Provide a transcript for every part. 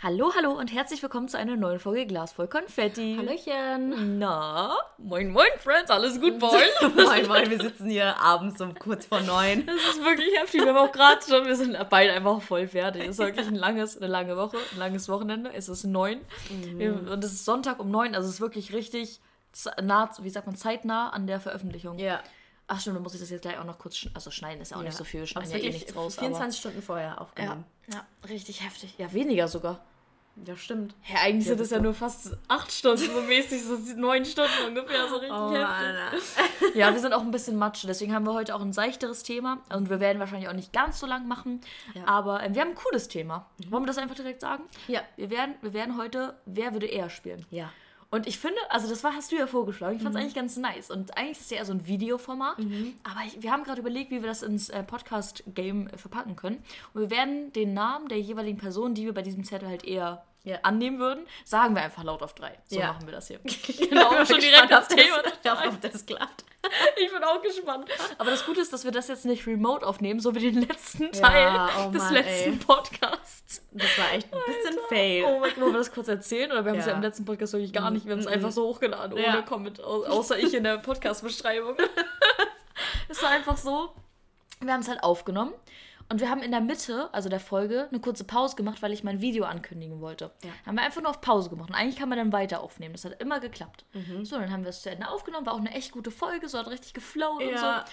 Hallo, hallo und herzlich willkommen zu einer neuen Folge Glas voll Konfetti. Hallöchen. Na, moin, moin, Friends, alles gut bei euch? moin, moin, wir sitzen hier abends um kurz vor neun. Das ist wirklich heftig. Wir haben auch gerade schon, wir sind beide einfach voll fertig. Es ist wirklich ein langes, eine lange Woche, ein langes Wochenende. Es ist neun Mhm. und es ist Sonntag um neun, also es ist wirklich richtig nah, wie sagt man, zeitnah an der Veröffentlichung. Ja. Ach stimmt, dann muss ich das jetzt gleich auch noch kurz, schn- also schneiden ist ja auch nicht so viel, schneiden ja eh nichts raus. 24 Stunden vorher aber, ja, aufgenommen. ja, richtig heftig. Ja, weniger sogar. Ja, stimmt. Ja, eigentlich Ja, sind es das ja nur fast acht Stunden, so mäßig, so neun Stunden ungefähr, so richtig Oh heftig. Ja, wir sind auch ein bisschen matsch, deswegen haben wir heute auch ein seichteres Thema und wir werden wahrscheinlich auch nicht ganz so lang machen, Ja. aber ähm, wir haben ein cooles Thema. Wollen wir das einfach direkt sagen? Ja. Wir werden, wir werden heute Wer würde eher spielen? Ja. Und ich finde, also das war, hast du ja vorgeschlagen, ich fand Mhm. es eigentlich ganz nice. Und eigentlich ist es ja eher so ein Videoformat, aber ich, wir haben gerade überlegt, wie wir das ins äh, Podcast-Game äh, verpacken können. Und wir werden den Namen der jeweiligen Person, die wir bei diesem Zettel halt eher Ja. annehmen würden, sagen wir einfach laut auf drei. So Ja. machen wir das hier. Genau, schon direkt ins Thema Das, ob das klappt. Ich bin auch gespannt. Aber das Gute ist, dass wir das jetzt nicht remote aufnehmen, so wie den letzten Ja, Teil oh des Mann, letzten ey. Podcasts. Das war echt ein bisschen fail. Oh mein Gott, wollen wir das kurz erzählen? Oder wir haben es ja Ja. im letzten Podcast wirklich gar nicht. Wir haben es einfach so hochgeladen, ohne Ja. Comment, au- außer ich in der Podcast-Beschreibung. es war einfach so, wir haben es halt aufgenommen. Und wir haben in der Mitte, also der Folge, eine kurze Pause gemacht, weil ich mein Video ankündigen wollte. Ja. Haben wir einfach nur auf Pause gemacht. Und eigentlich kann man dann weiter aufnehmen. Das hat immer geklappt. Mhm. So, dann haben wir es zu Ende aufgenommen. War auch eine echt gute Folge. So hat richtig geflowt und Ja.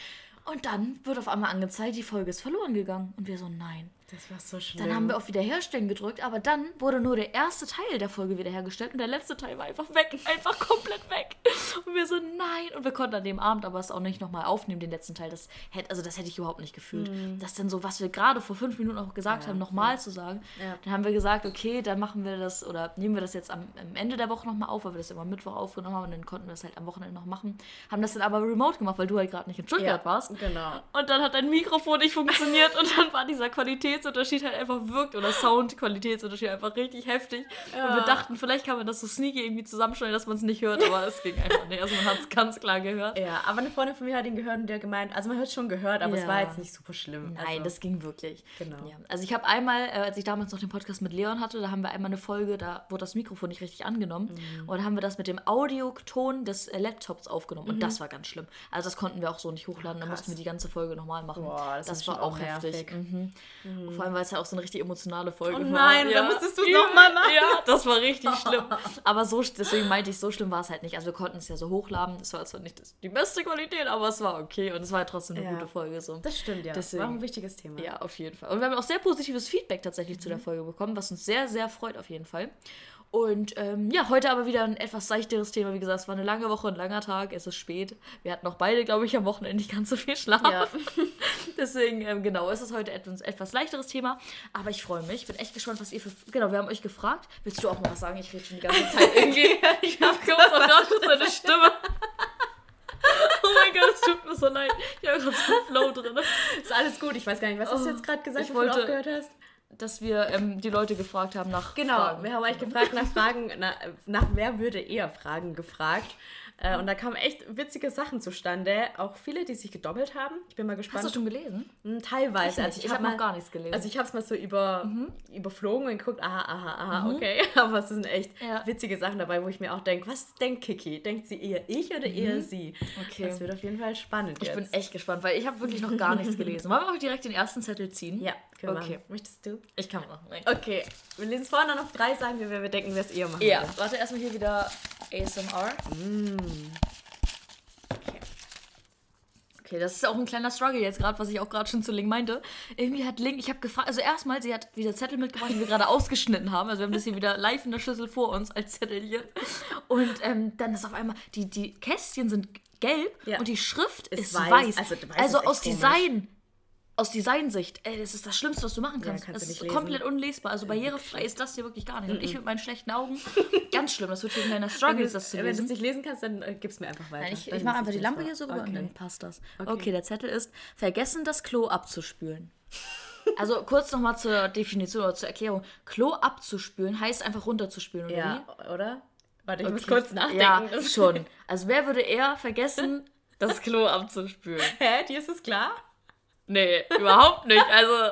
so. Und dann wird auf einmal angezeigt, die Folge ist verloren gegangen. Und wir so, nein. Das war so schlimm. Dann haben wir auf Wiederherstellen gedrückt, aber dann wurde nur der erste Teil der Folge wiederhergestellt und der letzte Teil war einfach weg, einfach komplett weg. Und wir so, nein. Und wir konnten an dem Abend aber es auch nicht nochmal aufnehmen, den letzten Teil. Das hätte, also das hätte ich überhaupt nicht gefühlt. Das dann so, was wir gerade vor fünf Minuten auch gesagt Ja, haben, nochmal zu sagen. Ja. Dann haben wir gesagt, okay, dann machen wir das oder nehmen wir das jetzt am, am Ende der Woche nochmal auf, weil wir das immer Mittwoch aufgenommen haben und dann konnten wir das halt am Wochenende noch machen. Haben das dann aber remote gemacht, weil du halt gerade nicht in Stuttgart ja, warst. Genau. Und dann hat dein Mikrofon nicht funktioniert und dann war dieser Qualitätsunterschied halt einfach wirkt oder Soundqualitätsunterschied einfach richtig heftig. Und wir Ja. dachten, vielleicht kann man das so sneaky irgendwie zusammenstellen, dass man es nicht hört, aber es ging einfach nicht. Also man hat es ganz klar gehört. Ja, aber eine Freundin von mir hat ihn gehört und der gemeint, also man hat schon gehört, aber es Ja. war jetzt nicht super schlimm. Nein, also, das ging wirklich. Genau. Ja. Also ich habe einmal, äh, als ich damals noch den Podcast mit Leon hatte, da haben wir einmal eine Folge, da wurde das Mikrofon nicht richtig angenommen. Mhm. Und da haben wir das mit dem Audioton des äh, Laptops aufgenommen. Und das war ganz schlimm. Also das konnten wir auch so nicht hochladen. Da Mhm. Mussten wir die ganze Folge nochmal machen. Boah, das das war auch heftig. nervig. Mhm. Vor allem, weil es ja auch so eine richtig emotionale Folge Oh war. nein, ja. dann musstest du es Übel. noch mal machen. Ja, das war richtig schlimm. Aber so, deswegen meinte ich, so schlimm war es halt nicht. Also wir konnten es ja so hochladen. Es war zwar nicht die beste Qualität, aber es war okay. Und es war trotzdem eine Ja. gute Folge. So. Das stimmt, ja. Deswegen- War ein wichtiges Thema. Ja, auf jeden Fall. Und wir haben auch sehr positives Feedback tatsächlich zu der Folge bekommen, was uns sehr, sehr freut auf jeden Fall. Und ähm, ja, heute aber wieder ein etwas seichteres Thema. Wie gesagt, es war eine lange Woche, ein langer Tag, es ist spät. Wir hatten auch beide, glaube ich, am Wochenende nicht ganz so viel Schlaf. Ja. Deswegen, ähm, genau, es ist heute etwas, etwas leichteres Thema. Aber ich freue mich. Ich bin echt gespannt, was ihr für. Genau, wir haben euch gefragt. Willst du auch mal was sagen? Ich rede schon die ganze Zeit irgendwie. ich habe auch gerade schon seine Stimme. Oh mein Gott, es tut mir so leid. Ich habe gerade so einen Flow drin. Ist alles gut. Ich weiß gar nicht, was hast du Oh, jetzt gerade gesagt, ich bevor du wollte- aufgehört hast? Dass wir ähm, die Leute gefragt haben nach. Genau, Fragen. wir haben euch gefragt nach Fragen, nach, nach wer würde eher Fragen gefragt. Äh, und da kamen echt witzige Sachen zustande. Auch viele, die sich gedoppelt haben. Ich bin mal gespannt. Hast du schon gelesen? Hm, Teilweise. Ich Also ich, Ich habe hab noch gar nichts gelesen. Also ich habe es mal so über, überflogen und geguckt, aha, aha, aha, okay. Aber es sind echt Ja. witzige Sachen dabei, wo ich mir auch denke, was denkt Kiki? Denkt sie eher ich oder eher sie? Okay. Das wird auf jeden Fall spannend Ich jetzt. bin echt gespannt, weil ich habe wirklich noch gar nichts gelesen. Wollen wir auch direkt den ersten Zettel ziehen? Ja, können wir Okay. machen. Möchtest du? Ich kann machen. nein. Okay, wir lesen vorne noch auf drei, sagen wir, wer wir denken, wer es eher machen Ja, würde. warte erstmal hier wieder ASMR. Mm. Okay. Okay, das ist auch ein kleiner Struggle jetzt gerade, was ich auch gerade schon zu Ling meinte. Irgendwie hat Ling, ich habe gefragt, also erstmal, sie hat wieder Zettel mitgebracht, die wir gerade ausgeschnitten haben. Also wir haben das hier wieder live in der Schüssel vor uns als Zettelchen. Und ähm, dann ist auf einmal, die, die Kästchen sind gelb Ja. und die Schrift ist, Ist weiß. weiß. Also, Also, weiß ist echt aus komisch. Design aus Designsicht, ey, das ist das Schlimmste, was du machen Ja, kannst. kannst das ist komplett lesen. unlesbar. Also barrierefrei ist das hier wirklich gar nicht. Und ich mit meinen schlechten Augen, ganz schlimm. Das wird für ein kleiner Struggle, Wenn du das zu wenn du es lesen. nicht lesen kannst, dann äh, gib's mir einfach weiter. Nein, ich, ich mache einfach die Lampe hier so rüber und Okay. dann passt das. Okay. Okay. der Zettel ist, vergessen das Klo abzuspülen. Also kurz nochmal zur Definition oder zur Erklärung. Klo abzuspülen heißt einfach runterzuspülen, oder Ja, oder? Warte, ich wie? muss kurz nachdenken. Ja, schon. Also wer würde eher vergessen, das Klo abzuspülen? Hä, dir ist es klar? Nee, überhaupt nicht. Also,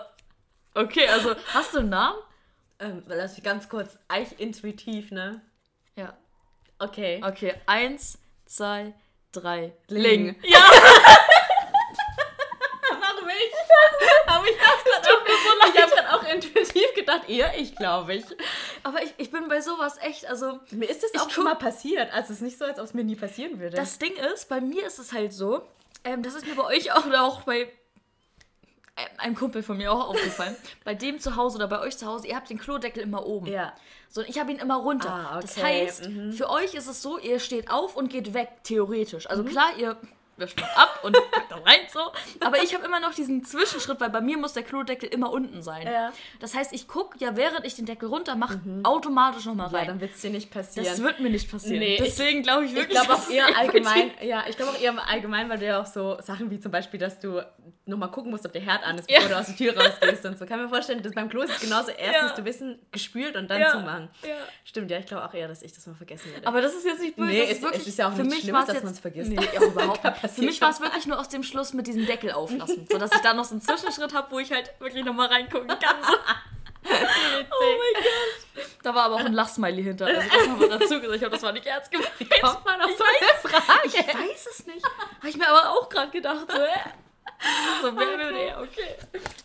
okay, also hast du einen Namen? Ähm, lass mich ganz kurz. Eigentlich intuitiv, ne? Ja. Okay. Okay, eins, zwei, drei. Ling. Ja, Warum ich? Aber ich hab's grad auch, ich hab grad auch intuitiv gedacht, eher ich, glaube ich. aber ich, ich bin bei sowas echt, also Mir ist das auch schon mal passiert. Also es ist nicht so, als ob es mir nie passieren würde. das Ding ist, bei mir ist es halt so, ähm, das ist mir bei euch auch, oder auch bei einem Kumpel von mir auch aufgefallen. bei dem zu Hause oder bei euch zu Hause, ihr habt den Klodeckel immer oben. ja. So, und ich habe ihn immer runter. Ah, Das okay, heißt, mhm. für euch ist es so, ihr steht auf und geht weg, theoretisch. Mhm. Also klar, ihr wischt mal ab und packt dann rein so. Aber ich habe immer noch diesen Zwischenschritt, weil bei mir muss der Klodeckel immer unten sein. Ja. Das heißt, ich gucke ja, während ich den Deckel runter mache, automatisch nochmal Ja, rein. dann wird es dir nicht passieren. das wird mir nicht passieren. Nee, ich- Deswegen glaube ich ich wirklich, glaube dass auch eher allgemein, ja, ich glaube auch eher allgemein, weil du ja auch so Sachen wie zum Beispiel, dass du nochmal gucken musst, ob der Herd an ist, bevor Ja. du aus der Tür rausgehst und so. Kann mir vorstellen, dass beim Klo ist es genauso. Erst Ja. musst du wissen, gespült und dann Ja, zumachen. ja. Stimmt, ja, ich glaube auch eher, dass ich das mal vergessen werde. Aber das ist jetzt nicht böse. Nee, es- ist wirklich, es ist ja auch für Schlimmes, war's dass jetzt- man's vergisst. Nee, ja, überhaupt nicht. Für mich war es wirklich nur aus dem Schluss mit diesem Deckel auflassen. So dass ich da noch so einen Zwischenschritt habe, wo ich halt wirklich nochmal reingucken kann. So. Oh mein Gott. Da war aber auch ein Lachsmiley hinter. Also das haben wir dazu gesagt. Ich glaube, das war nicht ernst gemeint. Kommt man auf Ich so eine Frage? Ich weiß es nicht. Habe ich mir aber auch gerade gedacht. So, hä? So wer will der? Okay.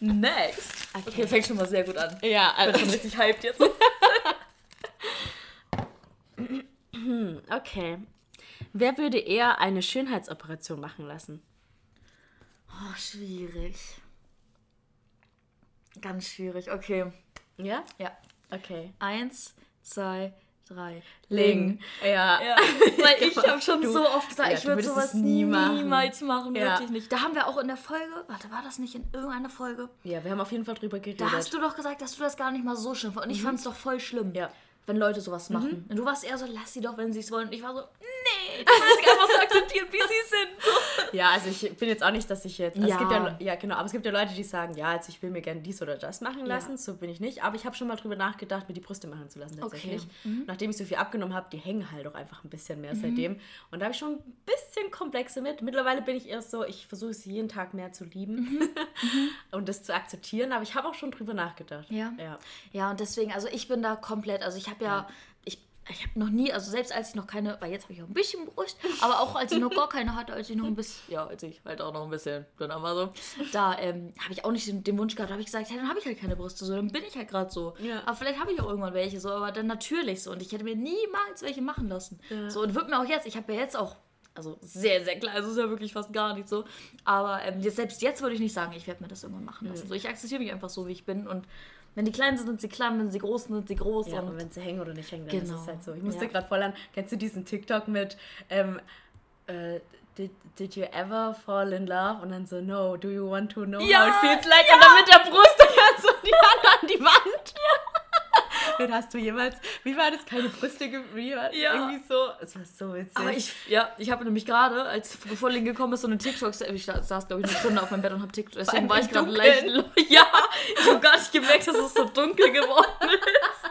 Next. Okay, fängt schon mal sehr gut an. Ja, Ich bin also, schon richtig hyped jetzt. okay. Wer würde eher eine Schönheitsoperation machen lassen? Oh, schwierig. Ganz schwierig. Okay. Ja? Ja. Okay. Eins, zwei, drei. Ling. Ja. Ja, weil ich habe schon Du- so oft gesagt, ja, ich würde sowas nie machen. niemals machen, Ja. wirklich nicht. Da haben wir auch in der Folge, warte, war das nicht in irgendeiner Folge? Ja, wir haben auf jeden Fall drüber geredet. Da hast du doch gesagt, dass du das gar nicht mal so schlimm fandest. Und ich fand es doch voll schlimm, Ja. wenn Leute sowas machen. Und du warst eher so, lass sie doch, wenn sie es wollen. Und ich war so, nee, du sollst sie einfach so akzeptieren, wie sie sind. So. Ja, also ich bin jetzt auch nicht, dass ich jetzt. Also Ja. Es gibt ja, ja, genau, aber es gibt ja Leute, die sagen, ja, also ich will mir gerne dies oder das machen lassen, Ja. so bin ich nicht. Aber ich habe schon mal drüber nachgedacht, mir die Brüste machen zu lassen tatsächlich. Okay. Mhm. Nachdem ich so viel abgenommen habe, die hängen halt auch einfach ein bisschen mehr seitdem. Und da habe ich schon ein bisschen Komplexe mit. Mittlerweile bin ich erst so, ich versuche es jeden Tag mehr zu lieben Mhm. und das zu akzeptieren. Aber ich habe auch schon drüber nachgedacht. Ja. Ja. Ja, und deswegen, also ich bin da komplett, also ich habe ja, ich, habe noch nie, also selbst als ich noch keine, weil jetzt habe ich auch ein bisschen Brust, aber auch als ich noch gar keine hatte, als ich noch ein bisschen, ja, als ich halt auch noch ein bisschen dünner war so, da ähm, habe ich auch nicht den, den Wunsch gehabt, habe ich gesagt, hey, dann habe ich halt keine Brüste, so, dann bin ich halt gerade so. Ja. Aber vielleicht habe ich auch irgendwann welche, so, aber dann natürlich so und ich hätte mir niemals welche machen lassen. So, und wird mir auch jetzt, ich habe ja jetzt auch also sehr, sehr klein, also ist ja wirklich fast gar nicht so. Aber ähm, jetzt, selbst jetzt würde ich nicht sagen, ich werde mir das irgendwann machen lassen. So, ich akzeptiere mich einfach so, wie ich bin. Und wenn die kleinen sind, sind sie klein, wenn sie groß sind, sind sie groß. Ja, und und wenn sie hängen oder nicht hängen, dann Genau. ist es halt so. Ich musste Ja. gerade voll an, kennst du diesen TikTok mit, ähm, äh, did, did you ever fall in love? Und dann so, no, do you want to know Ja, how it feels like? Und dann mit der Brust und dann so die Hand an die Wand. Und hast du jemals, wie war das, keine Brüste, ge- wie war, Ja. irgendwie so, es war so witzig. aber ich, ja, ich habe nämlich gerade, als bevor Link gekommen ist, so eine TikTok, ich sa- saß, glaube ich, eine Stunde auf meinem Bett und habe TikTok, deswegen war ich gerade leicht, ja, ich habe gar nicht gemerkt, dass es so dunkel geworden ist.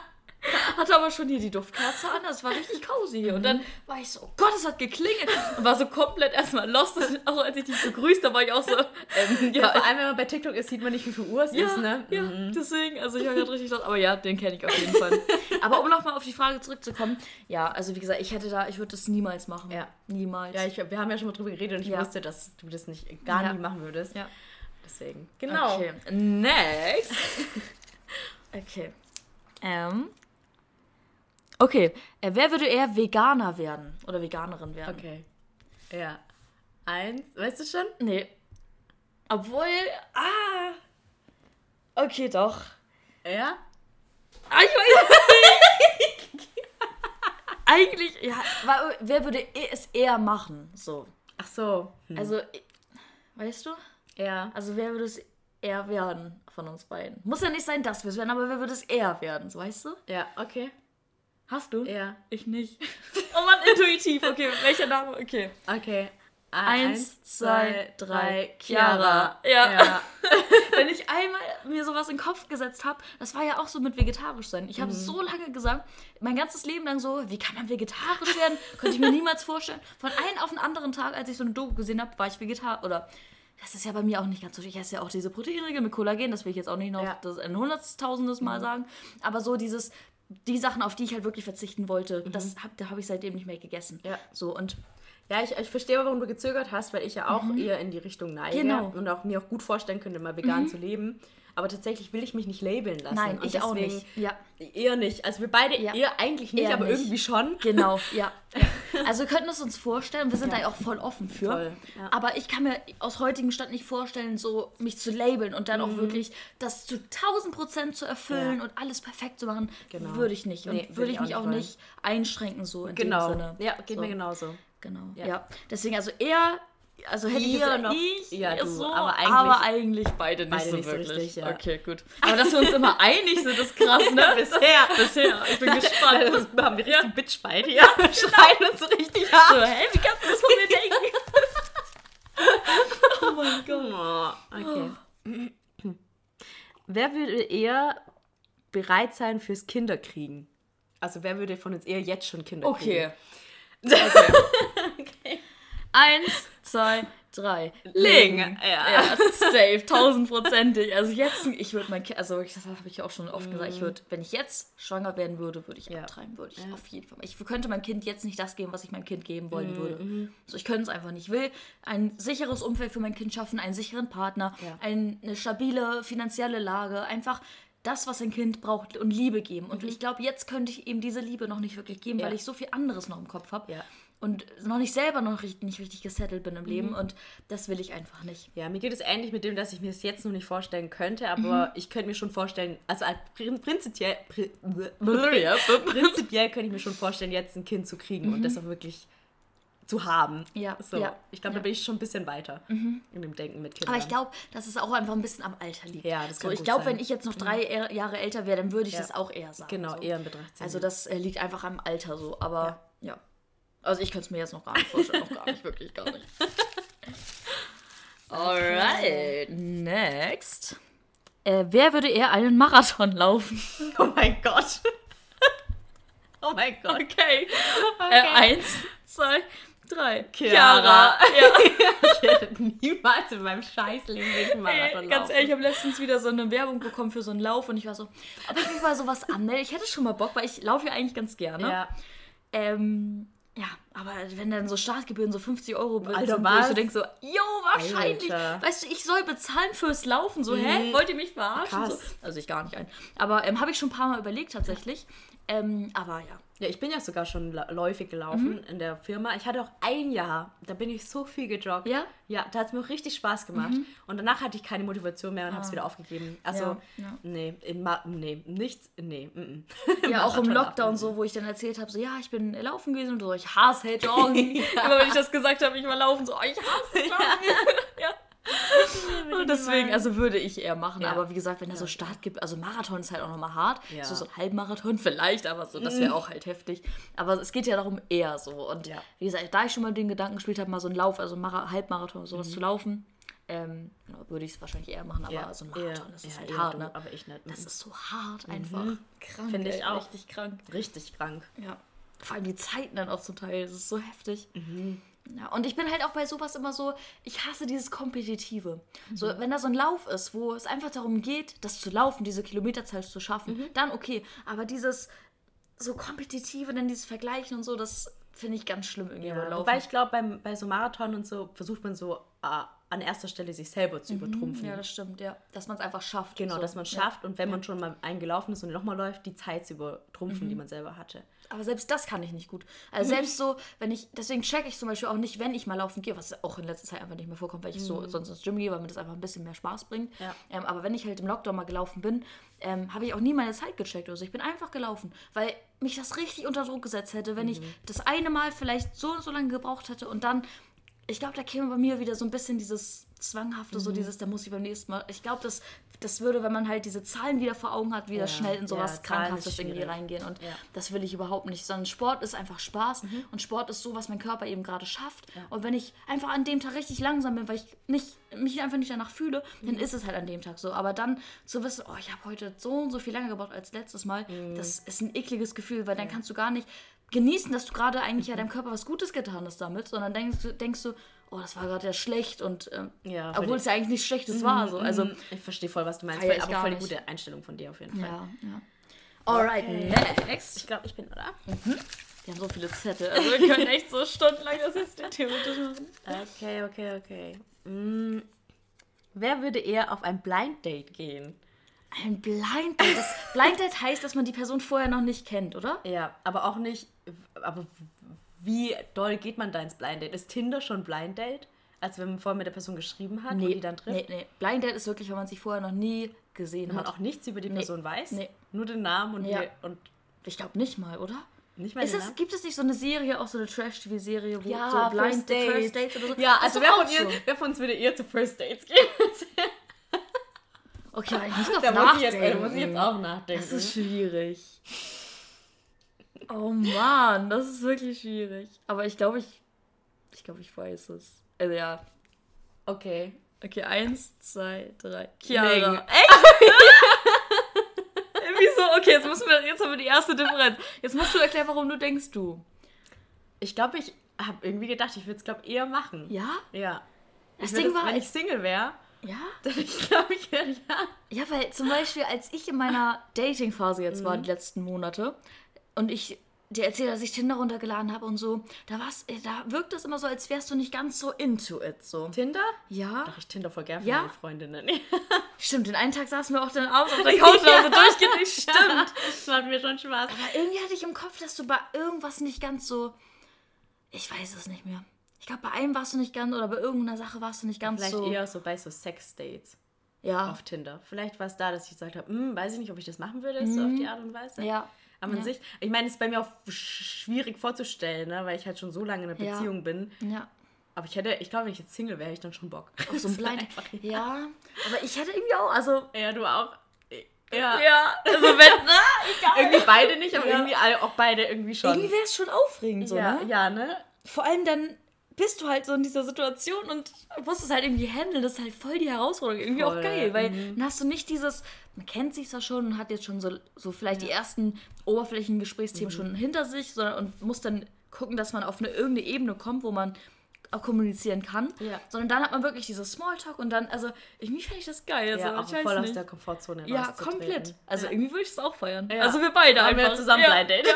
Hatte aber schon hier die Duftkerze an, das war richtig cozy hier. Und dann war ich so, oh Gott, es hat geklingelt. Und war so komplett erstmal lost. Auch als ich dich begrüßt habe, war ich auch so, ähm, ja, ja, vor allem, wenn man bei TikTok ist, sieht man nicht, wie viel Uhr es ja, ist, ne? ja, Mhm. deswegen, also ich war gerade richtig los. Aber ja, den kenne ich auf jeden Fall. Aber um nochmal auf die Frage zurückzukommen, ja, also wie gesagt, ich hätte da, ich würde das niemals machen. Ja. Niemals. Ja, ich, wir haben ja schon mal drüber geredet und ich Ja. wusste, dass du das nicht gar nie machen würdest. Ja. Deswegen. Genau. Okay, next. okay. Ähm. Okay, äh, wer würde eher Veganer werden? Oder Veganerin werden? Okay. Ja. Eins, weißt du schon? Nee. Obwohl, ah. Okay, doch. Ja? Ah, ich weiß es nicht. Eigentlich, ja, wer würde e- es eher machen? So. Ach so. Also, i- weißt du? Ja. Also, wer würde es er werden von uns beiden? Muss ja nicht sein, dass wir es werden, aber wer würde es eher werden, so weißt du? Ja, okay. Hast du? Ja. Ich nicht. oh Mann, intuitiv. Okay, welcher Name? Okay. Okay. Eins, zwei, drei, Chiara. Ja. ja. Wenn ich einmal mir sowas in den Kopf gesetzt habe, das war ja auch so mit vegetarisch sein. Ich habe so lange gesagt, mein ganzes Leben lang so, wie kann man vegetarisch werden? Könnte ich mir niemals vorstellen. Von einem auf den anderen Tag, als ich so eine Doku gesehen habe, war ich vegetarisch. Oder das ist ja bei mir auch nicht ganz so. Ich esse ja auch diese Proteinriegel mit Kollagen, das will ich jetzt auch nicht noch Ja. das ein hunderttausendes Mal sagen. Aber so dieses, die Sachen, auf die ich halt wirklich verzichten wollte, das hab, da habe ich seitdem nicht mehr gegessen. Ja. So und Ja, ich, ich verstehe, warum du gezögert hast, weil ich ja auch eher in die Richtung neige Genau. und auch mir auch gut vorstellen könnte, mal vegan zu leben. Aber tatsächlich will ich mich nicht labeln lassen. Nein, Und ich auch nicht. Ja. Eher nicht. Also wir beide Ja. eher eigentlich nicht, Eher aber nicht. irgendwie schon. Genau, ja. Also wir könnten es uns vorstellen, wir sind da ja auch voll offen für. Voll, ja. Aber ich kann mir aus heutigem Stand nicht vorstellen, so mich zu labeln und dann auch Mhm. wirklich das zu 1000 Prozent zu erfüllen Ja. und alles perfekt zu machen, Genau. würde ich nicht. Und Nee, würde ich ich auch mich nicht auch nicht einschränken so in Genau. dem Sinne. Ja, geht so. mir genauso. Genau, Ja. ja. Deswegen also eher, also hätte ich Ihr gesagt, noch- ich, ja, du, so, aber eigentlich- aber eigentlich beide nicht beide so nicht so wirklich. richtig, ja. Okay, gut. Aber dass wir uns immer einig sind, ist krass, ne? Bisher. Bisher. Ich bin gespannt. Das haben wir richtig Bitchfight hier. Wir schreien uns so richtig So, hart. hä, wie kannst du das von mir denken? oh mein Gott. Oh, okay. Wer würde eher bereit sein fürs Kinderkriegen? Also wer würde von uns eher jetzt schon Kinder Okay. kriegen? okay. Eins, zwei, drei. Ling. Ling. Ja. ja. Safe, tausendprozentig. Also jetzt, ich würde mein Kind, also ich, das habe ich auch schon oft gesagt, ich würde, wenn ich jetzt schwanger werden würde, würde ich Ja. abtreiben, würde ich Ja. auf jeden Fall. Ich könnte meinem Kind jetzt nicht das geben, was ich meinem Kind geben wollen Mhm, würde. So, ich könnte es einfach nicht. Ich will ein sicheres Umfeld für mein Kind schaffen, einen sicheren Partner, Ja. ein, eine stabile finanzielle Lage, einfach das, was ein Kind braucht und Liebe geben. Und ich glaube, jetzt könnte ich ihm diese Liebe noch nicht wirklich geben, Mhm. Ja. weil ich so viel anderes noch im Kopf habe. Ja. Und noch nicht selber noch richtig, nicht richtig gesettelt bin im Mhm. Leben. Und das will ich einfach nicht. Ja, mir geht es ähnlich mit dem, dass ich mir es jetzt noch nicht vorstellen könnte, aber ich könnte mir schon vorstellen, also als prin- prinzipiell, pri- prinzipiell könnte ich mir schon vorstellen, jetzt ein Kind zu kriegen und das auch wirklich zu haben. Ja, So, ja, ich glaube, ja. da bin ich schon ein bisschen weiter in dem Denken mit Kindern. Aber ich glaube, dass es auch einfach ein bisschen am Alter liegt. Ja, das so, kann ich gut glaube, wenn ich jetzt noch drei Er- Jahre älter wäre, dann würde ich Ja. das auch eher sagen. genau, so. eher in Betracht ziehen. Also das äh, liegt einfach am Alter so. Aber ja. Also ich könnte es mir jetzt noch gar nicht vorstellen. noch gar nicht, wirklich gar nicht. Alright, next. Äh, wer würde eher einen Marathon laufen? oh mein Gott. oh mein Gott. Okay. Äh, eins, zwei, drei. Chiara. Ja. Ich hätte niemals in meinem Scheißleben wegen Marathon Ey, ganz laufen. ehrlich, ich habe letztens wieder so eine Werbung bekommen für so einen Lauf und ich war so, ob ich mich mal sowas anmelde. Ich hätte schon mal Bock, weil ich laufe ja eigentlich ganz gerne. Ja. Ähm, ja, aber wenn dann so Startgebühren so 50 Euro sind, Alter, wo ich was? so denke so, jo, wahrscheinlich. Alter. Weißt du, ich soll bezahlen fürs Laufen. So, hä? Wollt ihr mich verarschen? So, also ich gar nicht ein. Aber ähm, habe ich schon ein paar Mal überlegt tatsächlich. Ähm, aber ja. Ja, ich bin ja sogar schon läufig gelaufen in der Firma. Ich hatte auch ein Jahr, da bin ich so viel gejoggt. Ja? Ja, da hat es mir auch richtig Spaß gemacht. Und danach hatte ich keine Motivation mehr und habe es wieder aufgegeben. Also, Ja, ja. nee, in Ma nee, nichts, nee. Mm -mm. Ja, auch im Lockdown laufen. so, wo ich dann erzählt habe, so, ja, ich bin laufen gewesen und so, ich hasse Joggen. Immer wenn ich das gesagt habe, ich war laufen, so, oh, ich hasse Joggen. ja. Und deswegen, also würde ich eher machen. Ja. Aber wie gesagt, wenn da so Start gibt, also Marathon ist halt auch nochmal hart. Ja. So, so ein Halbmarathon vielleicht, aber so, das wäre auch halt heftig. Aber es geht ja darum eher so. Und Ja. wie gesagt, da ich schon mal den Gedanken gespielt habe, mal so einen Lauf, also Mara Halbmarathon, Mhm. sowas zu laufen, ähm, genau, würde ich es wahrscheinlich eher machen. Aber Ja, so ein Marathon, das ist ja, halt hart, du, ne? Aber ich nicht. Das Mhm. ist so hart einfach. Krank. Finde ich auch. Richtig krank. richtig krank. Ja. Vor allem die Zeiten dann auch zum Teil. Das ist so heftig. Mhm. Ja, und ich bin halt auch bei sowas immer so, ich hasse dieses Kompetitive. So, Mhm. wenn da so ein Lauf ist, wo es einfach darum geht, das zu laufen, diese Kilometerzahl zu schaffen, Mhm. dann okay. Aber dieses so Kompetitive, dann dieses Vergleichen und so, das finde ich ganz schlimm irgendwie beim Ja, Laufen. wobei ich glaube, bei so Marathon und so versucht man so äh, an erster Stelle sich selber zu übertrumpfen. Mhm. ja, das stimmt, ja. Dass man es einfach schafft. Genau, so. dass man es Ja. schafft und wenn man schon mal eingelaufen ist und nochmal läuft, die Zeit zu übertrumpfen, die Mhm. man selber hatte. Aber selbst das kann ich nicht gut. Also selbst so, wenn ich, deswegen checke ich zum Beispiel auch nicht, wenn ich mal laufen gehe, was auch in letzter Zeit einfach nicht mehr vorkommt, weil ich so sonst ins Gym gehe, weil mir das einfach ein bisschen mehr Spaß bringt. Ja. Ähm, aber wenn ich halt im Lockdown mal gelaufen bin, ähm, habe ich auch nie meine Zeit gecheckt oder so. Ich bin einfach gelaufen, weil mich das richtig unter Druck gesetzt hätte, wenn ich das eine Mal vielleicht so und so lange gebraucht hätte und dann ich glaube, da käme bei mir wieder so ein bisschen dieses Zwanghafte, so dieses, da muss ich beim nächsten Mal. Ich glaube, das, das würde, wenn man halt diese Zahlen wieder vor Augen hat, wieder Ja, schnell in sowas ja, Krankhaftes irgendwie reingehen. Und Ja. das will ich überhaupt nicht. Sondern Sport ist einfach Spaß und Sport ist so, was mein Körper eben gerade schafft. Und wenn ich einfach an dem Tag richtig langsam bin, weil ich nicht, mich einfach nicht danach fühle, dann ist es halt an dem Tag so. Aber dann zu wissen, oh, ich habe heute so und so viel länger gebraucht als letztes Mal, das ist ein ekliges Gefühl, weil dann kannst du gar nicht genießen, dass du gerade eigentlich ja deinem Körper was Gutes getan hast damit, sondern denkst, du- denkst du, oh, das war gerade ja schlecht und ähm, Ja, obwohl es ja eigentlich nichts Schlechtes war. So. Also, Mhm, ich verstehe voll, was du meinst. Voll, aber voll die nicht. gute Einstellung von dir auf jeden Fall. ja, ja. Alright, next. Ich glaube, ich bin, oder? Wir haben so viele Zettel. Also wir können echt so stundenlang das jetzt theoretisch machen. Okay, okay, okay. Mm, wer würde eher auf ein Blind Date gehen? Ein Blind Date. Das Blind Date heißt, dass man die Person vorher noch nicht kennt, oder? Ja, aber auch nicht. Aber wie doll geht man da ins Blind Date? Ist Tinder schon Blind Date? Als wenn man vorher mit der Person geschrieben hat und die dann trifft? nee, nee. Blind Date ist wirklich, wenn man sich vorher noch nie gesehen Wenn man hat. auch nichts über die Nee. Person weiß? Nee. Nur den Namen und, Ja. wie, und Ich glaube nicht mal, oder? nicht mal Ist es, gibt es nicht so eine Serie, auch so eine Trash-TV-Serie, wo Ja, so Blind First Dates. First Dates oder so? Ja, also wer von, ihr, so. wer von uns würde eher zu First Dates gehen? Okay, aber ich muss drauf da, muss ich jetzt, nachdenken. da muss ich jetzt auch nachdenken. Das ist schwierig. Oh Mann, das ist wirklich schwierig. Aber ich glaube, ich. Ich glaube, ich weiß es. Also ja. okay. Okay, eins, zwei, drei. Chiara. Echt? Wieso? Okay, jetzt müssen wir. Jetzt haben wir die erste Differenz. Jetzt musst du erklären, warum du denkst du. Ich glaube, ich habe irgendwie gedacht, ich würde es, glaube ich, eher machen. Ja? Ja. Das Ich Ding es- war, wenn ich Single wäre, Ja? ich glaube ich, wäre ja. Ja, weil zum Beispiel, als ich in meiner Dating-Phase jetzt war, die letzten Monate, und ich dir erzählt, dass ich Tinder runtergeladen habe und so, da war's, äh, da wirkt es immer so, als wärst du nicht ganz so into it. So. Tinder? Ja? Ach, ich Tinder voll gern für Ja? meine Freundinnen. Stimmt, den einen Tag saßen wir auch dann abends auf der Couch und haben so durchgelegt. Stimmt. Das macht mir schon Spaß. Aber irgendwie hatte ich im Kopf, dass du bei irgendwas nicht ganz so. Ich weiß es nicht mehr. Ich glaube, bei einem warst du nicht ganz, oder bei irgendeiner Sache warst du nicht ganz Vielleicht so. eher so bei so Sex-Dates Ja. auf Tinder. Vielleicht war es da, dass ich gesagt habe, hm, weiß ich nicht, ob ich das machen würde, so auf die Art und Weise. Mhm. Ja. Aber an ja. sich, ich meine, es ist bei mir auch sch- schwierig vorzustellen, ne, weil ich halt schon so lange in einer Ja. Beziehung bin. Ja. Aber ich hätte, ich glaube, wenn ich jetzt Single wäre, hätte ich dann schon Bock. Auf so ein Blind. einfach- Ja. Aber ich hatte irgendwie auch, also. Ja, du auch. Ja. Ja, also wenn. Egal. Irgendwie beide nicht, aber Ja. irgendwie alle, auch beide irgendwie schon. Irgendwie wäre es schon aufregend, so, ja, ne? ja, ne? Vor allem dann bist du halt so in dieser Situation und musst es halt irgendwie handeln. Das ist halt voll die Herausforderung. Irgendwie auch Voll, geil, weil dann hast du nicht dieses, man kennt sich zwar schon und hat jetzt schon so, so vielleicht die ersten oberflächlichen Gesprächsthemen schon hinter sich, sondern und muss dann gucken, dass man auf eine irgendeine Ebene kommt, wo man auch kommunizieren kann. Ja. Sondern dann hat man wirklich dieses Smalltalk und dann, also irgendwie finde ich das geil. Also, Ja, ich auch voll aus nicht. der Komfortzone Ja, komplett. Also ja. irgendwie würde ich es auch feiern. Ja. Also wir beide Machen wir zusammen ja. Blind Date.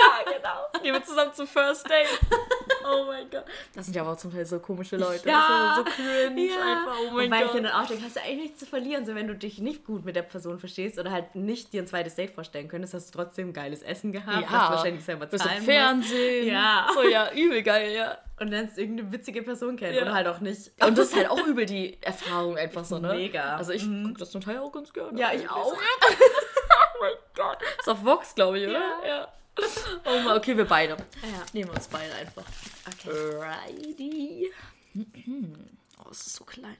Ja, genau. Gehen wir zusammen zu First Date. Oh mein Gott. Das sind ja aber auch zum Teil so komische Leute. Ja. Das so cringe Ja. einfach. Oh mein Wobei ich Gott. mir dann auch denke, hast du eigentlich nichts zu verlieren, so wenn du dich nicht gut mit der Person verstehst oder halt nicht dir ein zweites Date vorstellen könntest, hast du trotzdem geiles Essen gehabt, hast du wahrscheinlich selber Bist im Fernsehen. Ja. So, ja, übel geil, ja. musst und lernst irgendeine witzige Person kennen Ja. oder halt auch nicht. Und das ist halt auch übel die Erfahrung einfach so, ne? Mega. Also ich gucke das zum Teil auch ganz gerne. Ja, ich auch. oh mein Gott. Ist auf Vox, glaube ich, oder? Ja. ja. Oh Mann, okay, wir beide. Ja. Nehmen wir uns beide einfach. Okay. Righty. Oh, es ist so klein.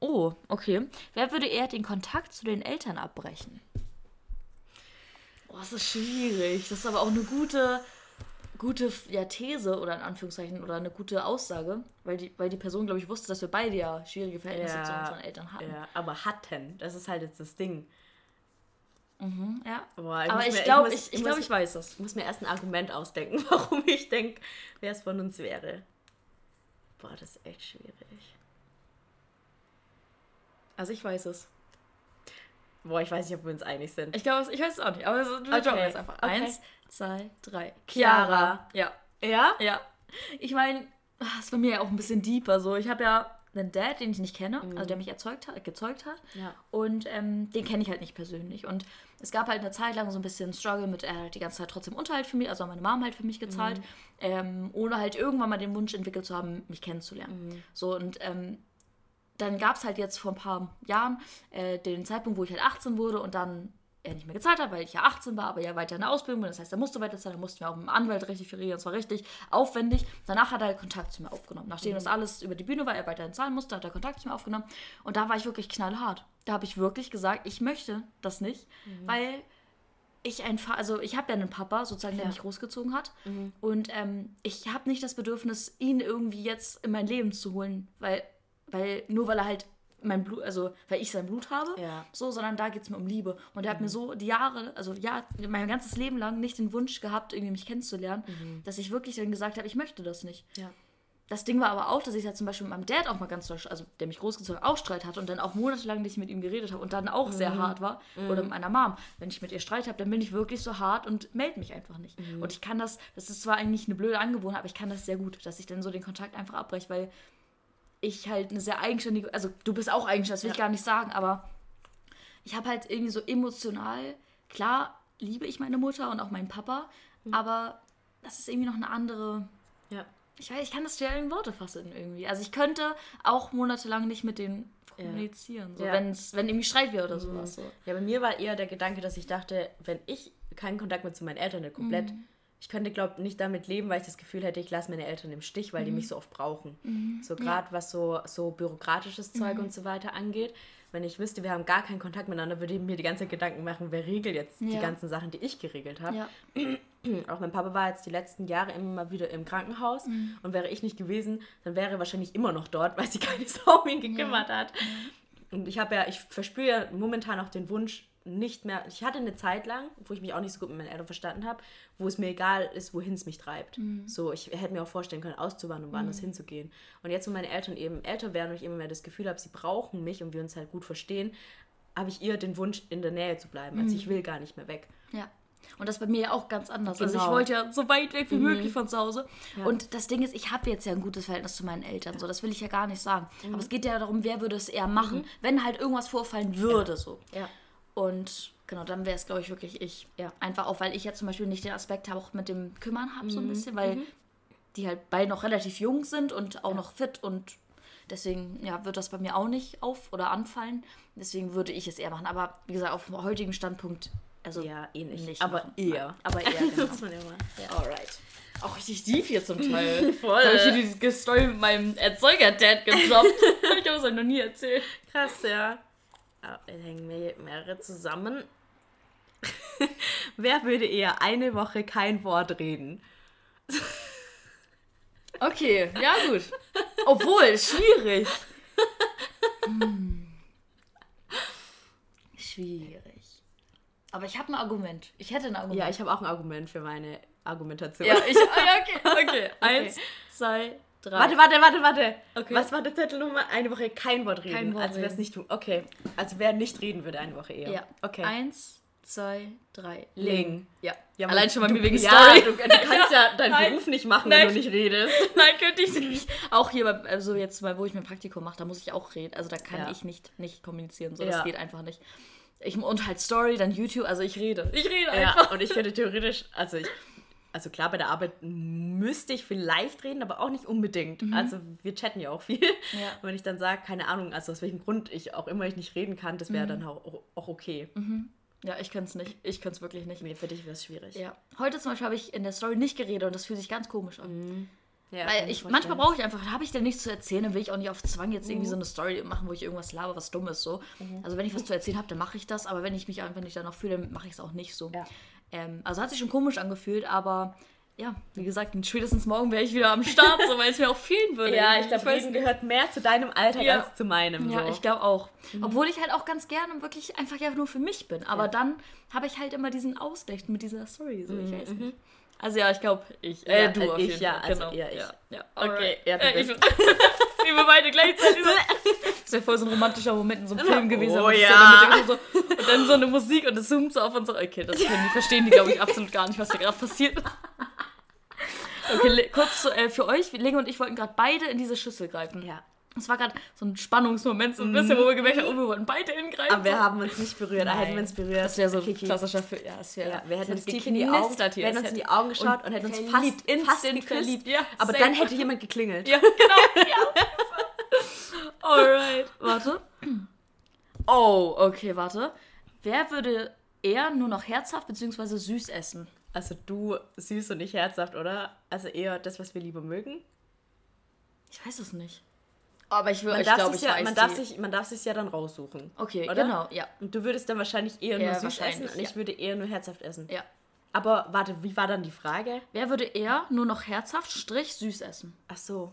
Oh, okay. Wer würde eher den Kontakt zu den Eltern abbrechen? Oh, das ist schwierig. Das ist aber auch eine gute, gute ja, These oder in Anführungszeichen oder eine gute Aussage, weil die, weil die Person, glaube ich, wusste, dass wir beide ja schwierige Verhältnisse Ja. zu unseren Eltern hatten. Ja, aber hatten, das ist halt jetzt das Ding. Ja. Boah, aber muss ich glaube, ich, ich, muss- glaub, ich weiß es. Ich muss mir erst ein Argument ausdenken, warum ich denke, wer es von uns wäre. Boah, das ist echt schwierig. Also ich weiß es. Boah, ich weiß nicht, ob wir uns einig sind. Ich glaube, ich weiß es auch nicht. Aber wir Okay. joggen jetzt einfach. Okay. Eins, zwei, drei. Chiara. Ja. Ja? Ja. Ich meine, das ist bei mir ja auch ein bisschen deeper so. Ich habe ja einen Dad, den ich nicht kenne, Mhm. also der mich erzeugt hat, gezeugt hat. Ja. Und ähm, den kenne ich halt nicht persönlich. Und es gab halt eine Zeit lang so ein bisschen Struggle mit, er hat die ganze Zeit trotzdem Unterhalt für mich, also hat meine Mom halt für mich gezahlt, Mhm. ähm, ohne halt irgendwann mal den Wunsch entwickelt zu haben, mich kennenzulernen. Mhm. So und ähm, dann gab es halt jetzt vor ein paar Jahren äh, den Zeitpunkt, wo ich halt 18 wurde und dann er nicht mehr gezahlt hat, weil ich ja 18 war, aber ja weiter in der Ausbildung bin. Das heißt, er musste weiter zahlen, da mussten wir auch mit dem Anwalt regeln. Das war richtig aufwendig. Danach hat er Kontakt zu mir aufgenommen. Nachdem das alles über die Bühne war, er weiterhin zahlen musste, hat er Kontakt zu mir aufgenommen. Und da war ich wirklich knallhart. Da habe ich wirklich gesagt, ich möchte das nicht, weil ich einfach, also ich habe ja einen Papa, sozusagen, der Ja. mich großgezogen hat. Und ähm, ich habe nicht das Bedürfnis, ihn irgendwie jetzt in mein Leben zu holen, weil, weil nur weil er halt mein Blut, also weil ich sein Blut habe, Ja. so, sondern da geht es mir um Liebe. Und er hat mir so die Jahre, also ja, mein ganzes Leben lang nicht den Wunsch gehabt, irgendwie mich kennenzulernen, dass ich wirklich dann gesagt habe, ich möchte das nicht. Ja. Das Ding war aber auch, dass ich ja zum Beispiel mit meinem Dad auch mal ganz also der mich großgezogen hat, auch Streit hatte und dann auch monatelang nicht mit ihm geredet habe und dann auch sehr hart war. Oder mit meiner Mom. Wenn ich mit ihr Streit habe, dann bin ich wirklich so hart und melde mich einfach nicht. Und ich kann das, das ist zwar eigentlich eine blöde Angewohnheit, aber ich kann das sehr gut, dass ich dann so den Kontakt einfach abbreche, weil ich halt eine sehr eigenständige, also du bist auch eigenständig, das will ich Ja. gar nicht sagen, aber ich habe halt irgendwie so emotional, klar liebe ich meine Mutter und auch meinen Papa, aber das ist irgendwie noch eine andere Ja. ich weiß, ich kann das schwer in Worte fassen irgendwie. Also ich könnte auch monatelang nicht mit denen Ja. kommunizieren, so, Ja. wenn's, wenn irgendwie Streit wäre oder sowas. So. Ja, bei mir war eher der Gedanke, dass ich dachte, wenn ich keinen Kontakt mehr zu meinen Eltern hätte, komplett, ich könnte, glaube ich, nicht damit leben, weil ich das Gefühl hätte, ich lasse meine Eltern im Stich, weil die mich so oft brauchen. So gerade was so, so bürokratisches Zeug und so weiter angeht. Wenn ich wüsste, wir haben gar keinen Kontakt miteinander, würde ich mir die ganze Zeit Gedanken machen, wer regelt jetzt die Ja. ganzen Sachen, die ich geregelt habe. Ja. Auch mein Papa war jetzt die letzten Jahre immer mal wieder im Krankenhaus Mhm. und wäre ich nicht gewesen, dann wäre er wahrscheinlich immer noch dort, weil sich keine Sau um ihn gekümmert hat. Und ich habe ja, ich verspüre ja momentan auch den Wunsch nicht mehr. Ich hatte eine Zeit lang, wo ich mich auch nicht so gut mit meinen Eltern verstanden habe, wo es mir egal ist, wohin es mich treibt. Mhm. So, ich hätte mir auch vorstellen können, auszuwandern und woanders hinzugehen. Und jetzt, wo meine Eltern eben älter werden und ich immer mehr das Gefühl habe, sie brauchen mich und wir uns halt gut verstehen, habe ich eher den Wunsch, in der Nähe zu bleiben. Also ich will gar nicht mehr weg. Ja. Und das bei mir ja auch ganz anders. Also ich Genau. wollte ja so weit weg wie möglich von zu Hause. Und das Ding ist, ich habe jetzt ja ein gutes Verhältnis zu meinen Eltern. So, das will ich ja gar nicht sagen. Aber es geht ja darum, wer würde es eher machen, wenn halt irgendwas vorfallen würde. So. Ja. Und genau, dann wäre es, glaube ich, wirklich ich. Ja. Einfach auch, weil ich ja zum Beispiel nicht den Aspekt habe, auch mit dem Kümmern habe, Mhm. so ein bisschen, weil die halt beide noch relativ jung sind und auch noch fit und deswegen ja, wird das bei mir auch nicht auf oder anfallen. Deswegen würde ich es eher machen. Aber wie gesagt, auf dem heutigen Standpunkt, also Ja, eh nicht. aber machen. eher. Aber eher, genau. Muss man ja mal. Ja. Alright. Auch richtig deep hier zum Teil. Voll. Habe ich hier die Story mit meinem Erzeuger-Dad gedroppt. ich habe es euch noch nie erzählt. Krass, ja. Ah, hängen mir mehrere zusammen. Wer würde eher eine Woche kein Wort reden? Okay, ja gut. Obwohl, schwierig. Hm. Schwierig. Aber ich habe ein Argument. Ich hätte ein Argument. Ja, ich habe auch ein Argument für meine Argumentation. Ja, ich. ah, ja, okay. Okay. Eins, zwei, drei. Warte, warte, warte, warte. Okay. Was war der Zettelnummer? Eine Woche kein Wort reden. Kein Wort also wer es nicht tun. Okay. Also wer nicht reden würde, eine Woche eher. Ja. Okay. Eins, zwei, drei. Ling. Ja. Ja, Allein schon mal du, mir wegen ja, Story. Du, du kannst ja deinen Nein. Beruf nicht machen, Nein. wenn du nicht redest. Nein, könnte ich nicht. Auch hier, bei, also jetzt mal, wo ich mein Praktikum mache, da muss ich auch reden. Also da kann Ja. ich nicht, nicht kommunizieren. So, Ja. das geht einfach nicht. Ich, und halt Story, dann YouTube, also ich rede. Ich rede Ja, einfach. und ich könnte theoretisch, also ich, also klar, bei der Arbeit müsste ich vielleicht reden, aber auch nicht unbedingt. Also wir chatten ja auch viel. Mhm. Ja. Wenn ich dann sage, keine Ahnung, also aus welchem Grund ich auch immer ich nicht reden kann, das Mhm. wäre dann auch, auch okay. Ja, ich kann es nicht. Ich kann es wirklich nicht. Nee, für dich wäre es schwierig. Ja. Heute zum Beispiel habe ich in der Story nicht geredet und das fühlt sich ganz komisch an. Ja, kann Weil ich, manchmal brauche ich einfach, habe ich denn nichts zu erzählen, dann will ich auch nicht auf Zwang jetzt irgendwie so eine Story machen, wo ich irgendwas laber, was dumm ist so. Also wenn ich was zu erzählen habe, dann mache ich das, aber wenn ich mich einfach nicht danach fühle, dann mache ich es auch nicht so. Ja. Ähm, also hat sich schon komisch angefühlt, aber ja, wie gesagt, spätestens morgen wäre ich wieder am Start, so, weil es mir auch fehlen würde. Ja, ich glaube, Reden gehört mehr zu deinem Alltag Ja. als zu meinem. Ja, so. ich glaube auch. Obwohl ich halt auch ganz gerne wirklich einfach ja nur für mich bin. Aber Ja. dann habe ich halt immer diesen Ausgleich mit dieser Story. So, ich weiß nicht. Also ja, ich glaube, ich. Äh, Ja, du äh, auf ich, jeden ja, Fall. also genau. eher ich. Ja, ja. Okay, ja, du bist- Wir beide gleichzeitig so. Das wäre voll so ein romantischer Moment in so einem Film gewesen. Oh das ist ja. so, und dann so eine Musik und es zoomt so auf und so. Okay, das können die verstehen die, glaube ich, absolut gar nicht, was hier gerade passiert. Okay, kurz äh, für euch. Lenge und ich wollten gerade beide in diese Schüssel greifen. ja. Es war gerade so ein Spannungsmoment, so ein bisschen, wo wir gemerkt haben, oh, wir wollten beide hingreifen. Aber wir haben uns nicht berührt, da hätten wir uns berührt. Das wäre so Kiki. klassischer für. Ja, es wäre. Ja, wir hätten uns tief in die Augen, wir hätten uns in die Augen geschaut und, hätten uns fast, verliebt, fast geküsst. verliebt. Ja, aber dann hätte jemand geklingelt. Ja, genau. ja. Alright. Warte. Oh, okay, warte. Wer würde eher nur noch herzhaft bzw. süß essen? Also du süß und nicht herzhaft, oder? Also eher das, was wir lieber mögen. Ich weiß es nicht. Aber ich, wür- Man ich glaube, ja, weiß man, darf die. sich, man darf sich ja dann raussuchen. Okay, oder? genau, ja. Und du würdest dann wahrscheinlich eher nur Ja, süß wahrscheinlich, essen und ich ja. würde eher nur herzhaft essen. Ja. Aber warte, wie war dann die Frage? Wer würde eher nur noch herzhaft, Strich, süß essen? Ach so.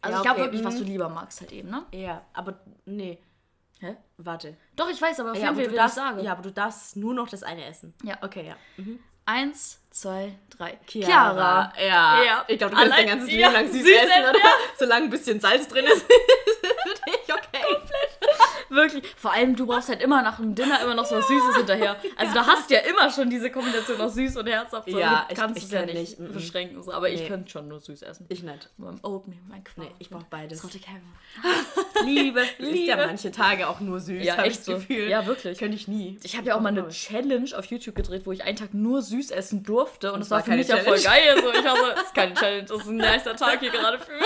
Also ich glaube okay, wirklich, was mhm. du lieber magst halt eben, ne? Ja, aber nee, Hä? warte. Doch, ich weiß, aber auf Ja, jeden Fall du darfst, sagen. ja, aber du darfst nur noch das eine essen. Ja. Okay, ja. Mhm. Eins, zwei, drei. Ja. Ja. Ich glaube, du kannst Allein- dein ganzes Leben lang süß, süß essen, essen, oder? ja. Solange ein bisschen Salz drin ist, ist für dich okay. Wirklich. Vor allem, du brauchst halt immer nach dem Dinner immer noch so was Süßes hinterher. Also du hast ja immer schon diese Kombination aus süß und herzhaft. So. Ja, du ich- kannst ich es ja nicht, nicht, beschränken. So. Aber ich Nee. könnte schon nur süß essen. Ich nicht. Mein Oatmeal, mein Quark. Nee, ich brauche beides. Salted Caramel. Liebe, Du isst ja Liebe. manche Tage auch nur süß, Ja, habe ich so. das Gefühl. Ja, wirklich. Könnte ich nie. Ich habe ja auch mal eine. Challenge auf YouTube gedreht, wo ich einen Tag nur süß essen durfte. Und das Das war war für mich ja voll Challenge. geil. So, ich war so, das ist keine Challenge, das ist ein nicer Tag hier gerade für mich.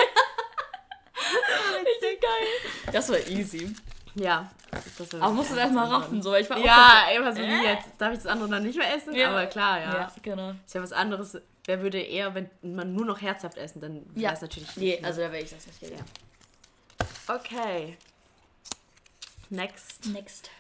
Richtig geil. Das war easy. Ja. Das Aber musst du das erstmal raffen, so, weil ich war auch Ja, ey, was Äh? wie jetzt? Darf ich das andere dann nicht mehr essen? Ja. Aber klar, ja. Ja, genau. Ist ja was anderes. Wer würde eher, wenn man nur noch herzhaft essen, dann wäre Ja. es natürlich Nee, nicht, ne? also da wäre ich das nicht. Ja. Okay. Next. Next.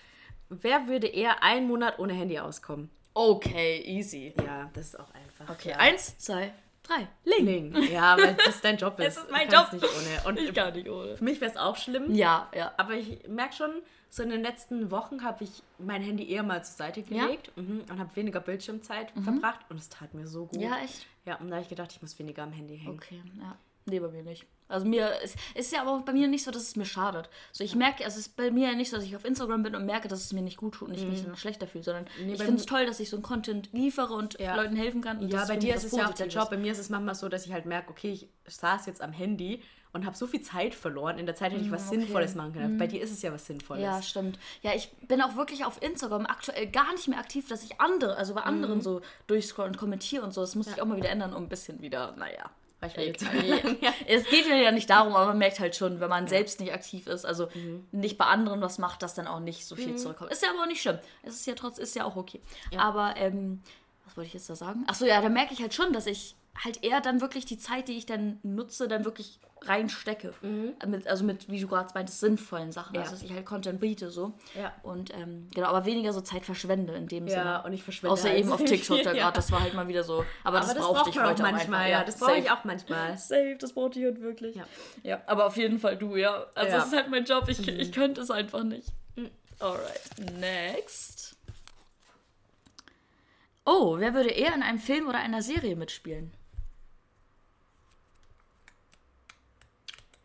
Wer würde eher einen Monat ohne Handy auskommen? Okay, easy. Ja, das ist auch einfach. Okay, ja. eins, zwei, drei. Ling. Ja, weil das dein Job ist. Es ist mein Job. Nicht ohne. Und Ich gar nicht ohne. für mich wäre es auch schlimm. Ja, ja. Aber ich merke schon, so in den letzten Wochen habe ich mein Handy eher mal zur Seite Ja? gelegt mhm, und habe weniger Bildschirmzeit verbracht und es tat mir so gut. Ja, echt? Ja, und da habe ich gedacht, ich muss weniger am Handy hängen. Okay, ja. Nee, bei mir nicht. Also mir ist, ist ja aber auch bei mir nicht so, dass es mir schadet. So ich merke, also es ist bei mir ja nicht so, dass ich auf Instagram bin und merke, dass es mir nicht gut tut und ich mich dann schlechter fühle, sondern Nee, ich finde es toll, dass ich so einen Content liefere und Ja. Leuten helfen kann. Ja, bei dir ist es ja auch der. Job. Bei mir ist es manchmal so, dass ich halt merke, okay, ich saß jetzt am Handy und habe so viel Zeit verloren. In der Zeit hätte ich was Mm, okay. Sinnvolles machen können. Bei dir ist es ja was Sinnvolles. Ja, stimmt. Ja, ich bin auch wirklich auf Instagram aktuell gar nicht mehr aktiv, dass ich andere, also bei Mhm. anderen so durchscrollen und kommentiere und so. Das muss ich auch mal wieder ändern, um ein bisschen wieder, naja. Weil ich will jetzt Ja. Es geht mir ja nicht darum, aber man merkt halt schon, wenn man selbst nicht aktiv ist, also Mhm. nicht bei anderen was macht, dass dann auch nicht so viel zurückkommt. Ist ja aber auch nicht schlimm. Es ist ja trotzdem, ist ja auch okay. Aber, ähm, was wollte ich jetzt da sagen? Achso, ja, da merke ich halt schon, dass ich halt eher dann wirklich die Zeit, die ich dann nutze, dann wirklich reinstecke. Mit, also mit, wie du gerade meintest, sinnvollen Sachen. Mhm. Ja. Also dass ich halt Content biete so. Ja. Und ähm, genau, aber weniger so Zeit verschwende in dem Ja, Sinne. und ich verschwende Außer halt eben auf TikTok da ja. gerade, das war halt mal wieder so. Aber, das Aber das brauchte braucht ich heute manchmal. Ja, das brauche ich auch manchmal. Safe, das braucht ich halt wirklich. Ja. ja. aber auf jeden Fall du, ja. Also Ja. das ist halt mein Job, ich, ich könnte es einfach nicht. Alright, next. Oh, wer würde eher in einem Film oder einer Serie mitspielen?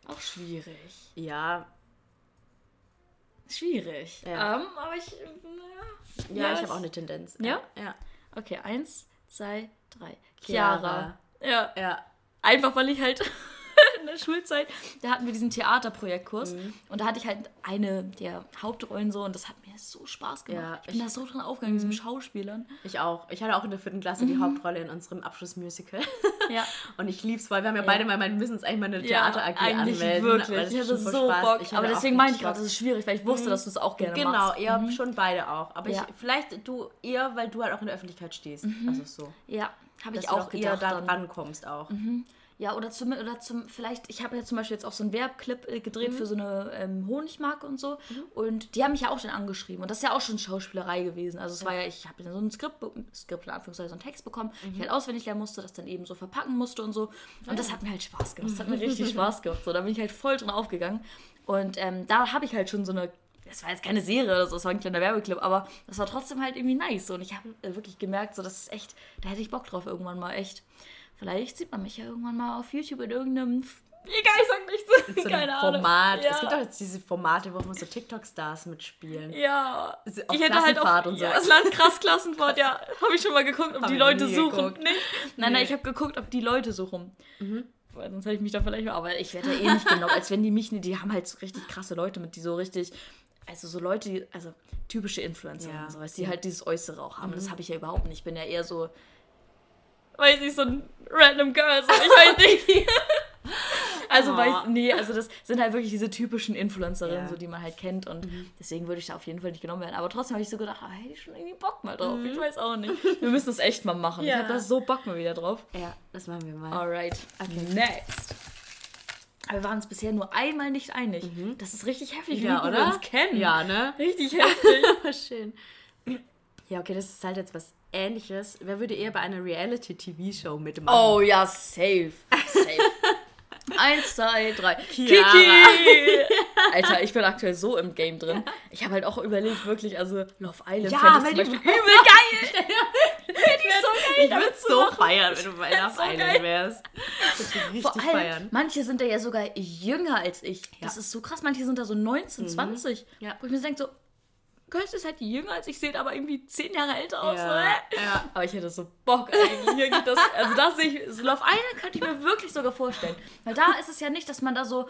Auch schwierig. Ja, Schwierig. Ja. Ähm, aber ich. ja, Ja, ich habe auch eine Tendenz. Ja? Ja. Okay, eins, zwei, drei. Chiara. Chiara. Ja. Ja. Einfach weil ich halt der Schulzeit, da hatten wir diesen Theaterprojektkurs Mhm. und da hatte ich halt eine der Hauptrollen so und das hat mir so Spaß gemacht. Ja, ich bin ich- da so drin aufgegangen, Mhm. diesen Schauspielern. Ich auch. Ich hatte auch in der vierten Klasse die Hauptrolle in unserem Abschlussmusical. Ja. Und ich lieb's voll. Wir haben ja, beide mal, wir müssen uns eigentlich mal eine Ja, Theater AG eigentlich anmelden. wirklich. weil das Ich hatte so Spaß. Bock. Hatte aber deswegen meine ich gerade, das ist schwierig, weil ich wusste, dass du es auch gerne Genau, machst. eher schon beide auch. Aber Ja. ich, vielleicht du eher, weil du halt auch in der Öffentlichkeit stehst. Also so. Ja, habe Dass ich du auch auch eher gedacht. da dann. rankommst auch. Ja, oder zum, oder zum vielleicht, ich habe ja zum Beispiel jetzt auch so einen Werbclip äh, gedreht Mhm. für so eine ähm, Honigmarke und so. Und die haben mich ja auch schon angeschrieben. Und das ist ja auch schon Schauspielerei gewesen. Also es war ja, ich habe so ein Skript, Skript in Anführungszeichen, so einen Text bekommen, Mhm. ich halt auswendig lernen musste, das dann eben so verpacken musste und so. Und das hat mir halt Spaß gemacht. Das hat mir richtig Spaß gemacht. So, da bin ich halt voll drin aufgegangen. Und ähm, da habe ich halt schon so eine das war jetzt keine Serie oder so, das war ein kleiner Werbeclip, aber das war trotzdem halt irgendwie nice. Und ich habe äh, wirklich gemerkt, so, das ist echt, da hätte ich Bock drauf irgendwann mal, echt. Vielleicht sieht man mich ja irgendwann mal auf YouTube in irgendeinem. Egal, ich sag nichts. So Keine ein Ahnung. Format. Ja. Es gibt auch jetzt diese Formate, wo immer so TikTok-Stars mitspielen. Ja. Auf ich hätte halt auf und so. Ja, das Land krass Klassenfahrt, ja. Habe ich schon mal geguckt, ob Hab die Leute suchen. Nicht? Nein, nein, Nee. ich habe geguckt, ob die Leute so rum. Weil sonst hätte ich mich da vielleicht mal. Aber ich werde ja eh nicht genau, als wenn die mich nicht. Die haben halt so richtig krasse Leute mit, die so richtig. Also so Leute, die, also typische Influencer, Ja. und so, weißt, die halt dieses Äußere auch haben. Das habe ich ja überhaupt nicht. Ich bin ja eher so. Weiß ich, so ein random Girl. So, ich weiß nicht. Also Oh. weiß, nee, also das sind halt wirklich diese typischen Influencerinnen, Ja. Mhm. so die man halt kennt und deswegen würde ich da auf jeden Fall nicht genommen werden. Aber trotzdem habe ich so gedacht, ah, hätte ich schon irgendwie Bock mal drauf. Ich weiß auch nicht. Wir müssen es echt mal machen. Ich Mhm. Ja. habe da so Bock mal wieder drauf. Ja, das machen wir mal. Alright. Next. Aber wir waren uns bisher nur einmal nicht einig. Das ist richtig heftig, wie Mhm. Ja, gut oder? wir uns kennen. Ja, ne? Richtig heftig. Schön. Ja, okay, das ist halt jetzt was ähnliches. Wer würde eher bei einer Reality-TV-Show mitmachen? Oh ja, safe. Safe. Eins, zwei, drei. Chiara. Kiki! Alter, ich bin aktuell so im Game drin. Ich habe halt auch überlegt, wirklich, also Love Island Ja, fände ich weil zum die- Beispiel übel geil. ich würde es so feiern, wenn du bei Love so Island geil. wärst. Das würde ich Vor richtig allem, feiern. manche sind da ja sogar jünger als ich. Das Ja. ist so krass. Manche sind da so 19, 20. Ja. Wo ich mir so denke, so, Girls ist halt jünger als ich, seht aber irgendwie 10 Jahre älter aus. Ja, ja. Aber ich hätte so Bock eigentlich. Irgendwie Das, also das sehe ich, so Love Island könnte ich mir wirklich sogar vorstellen. Weil da ist es ja nicht, dass man da so,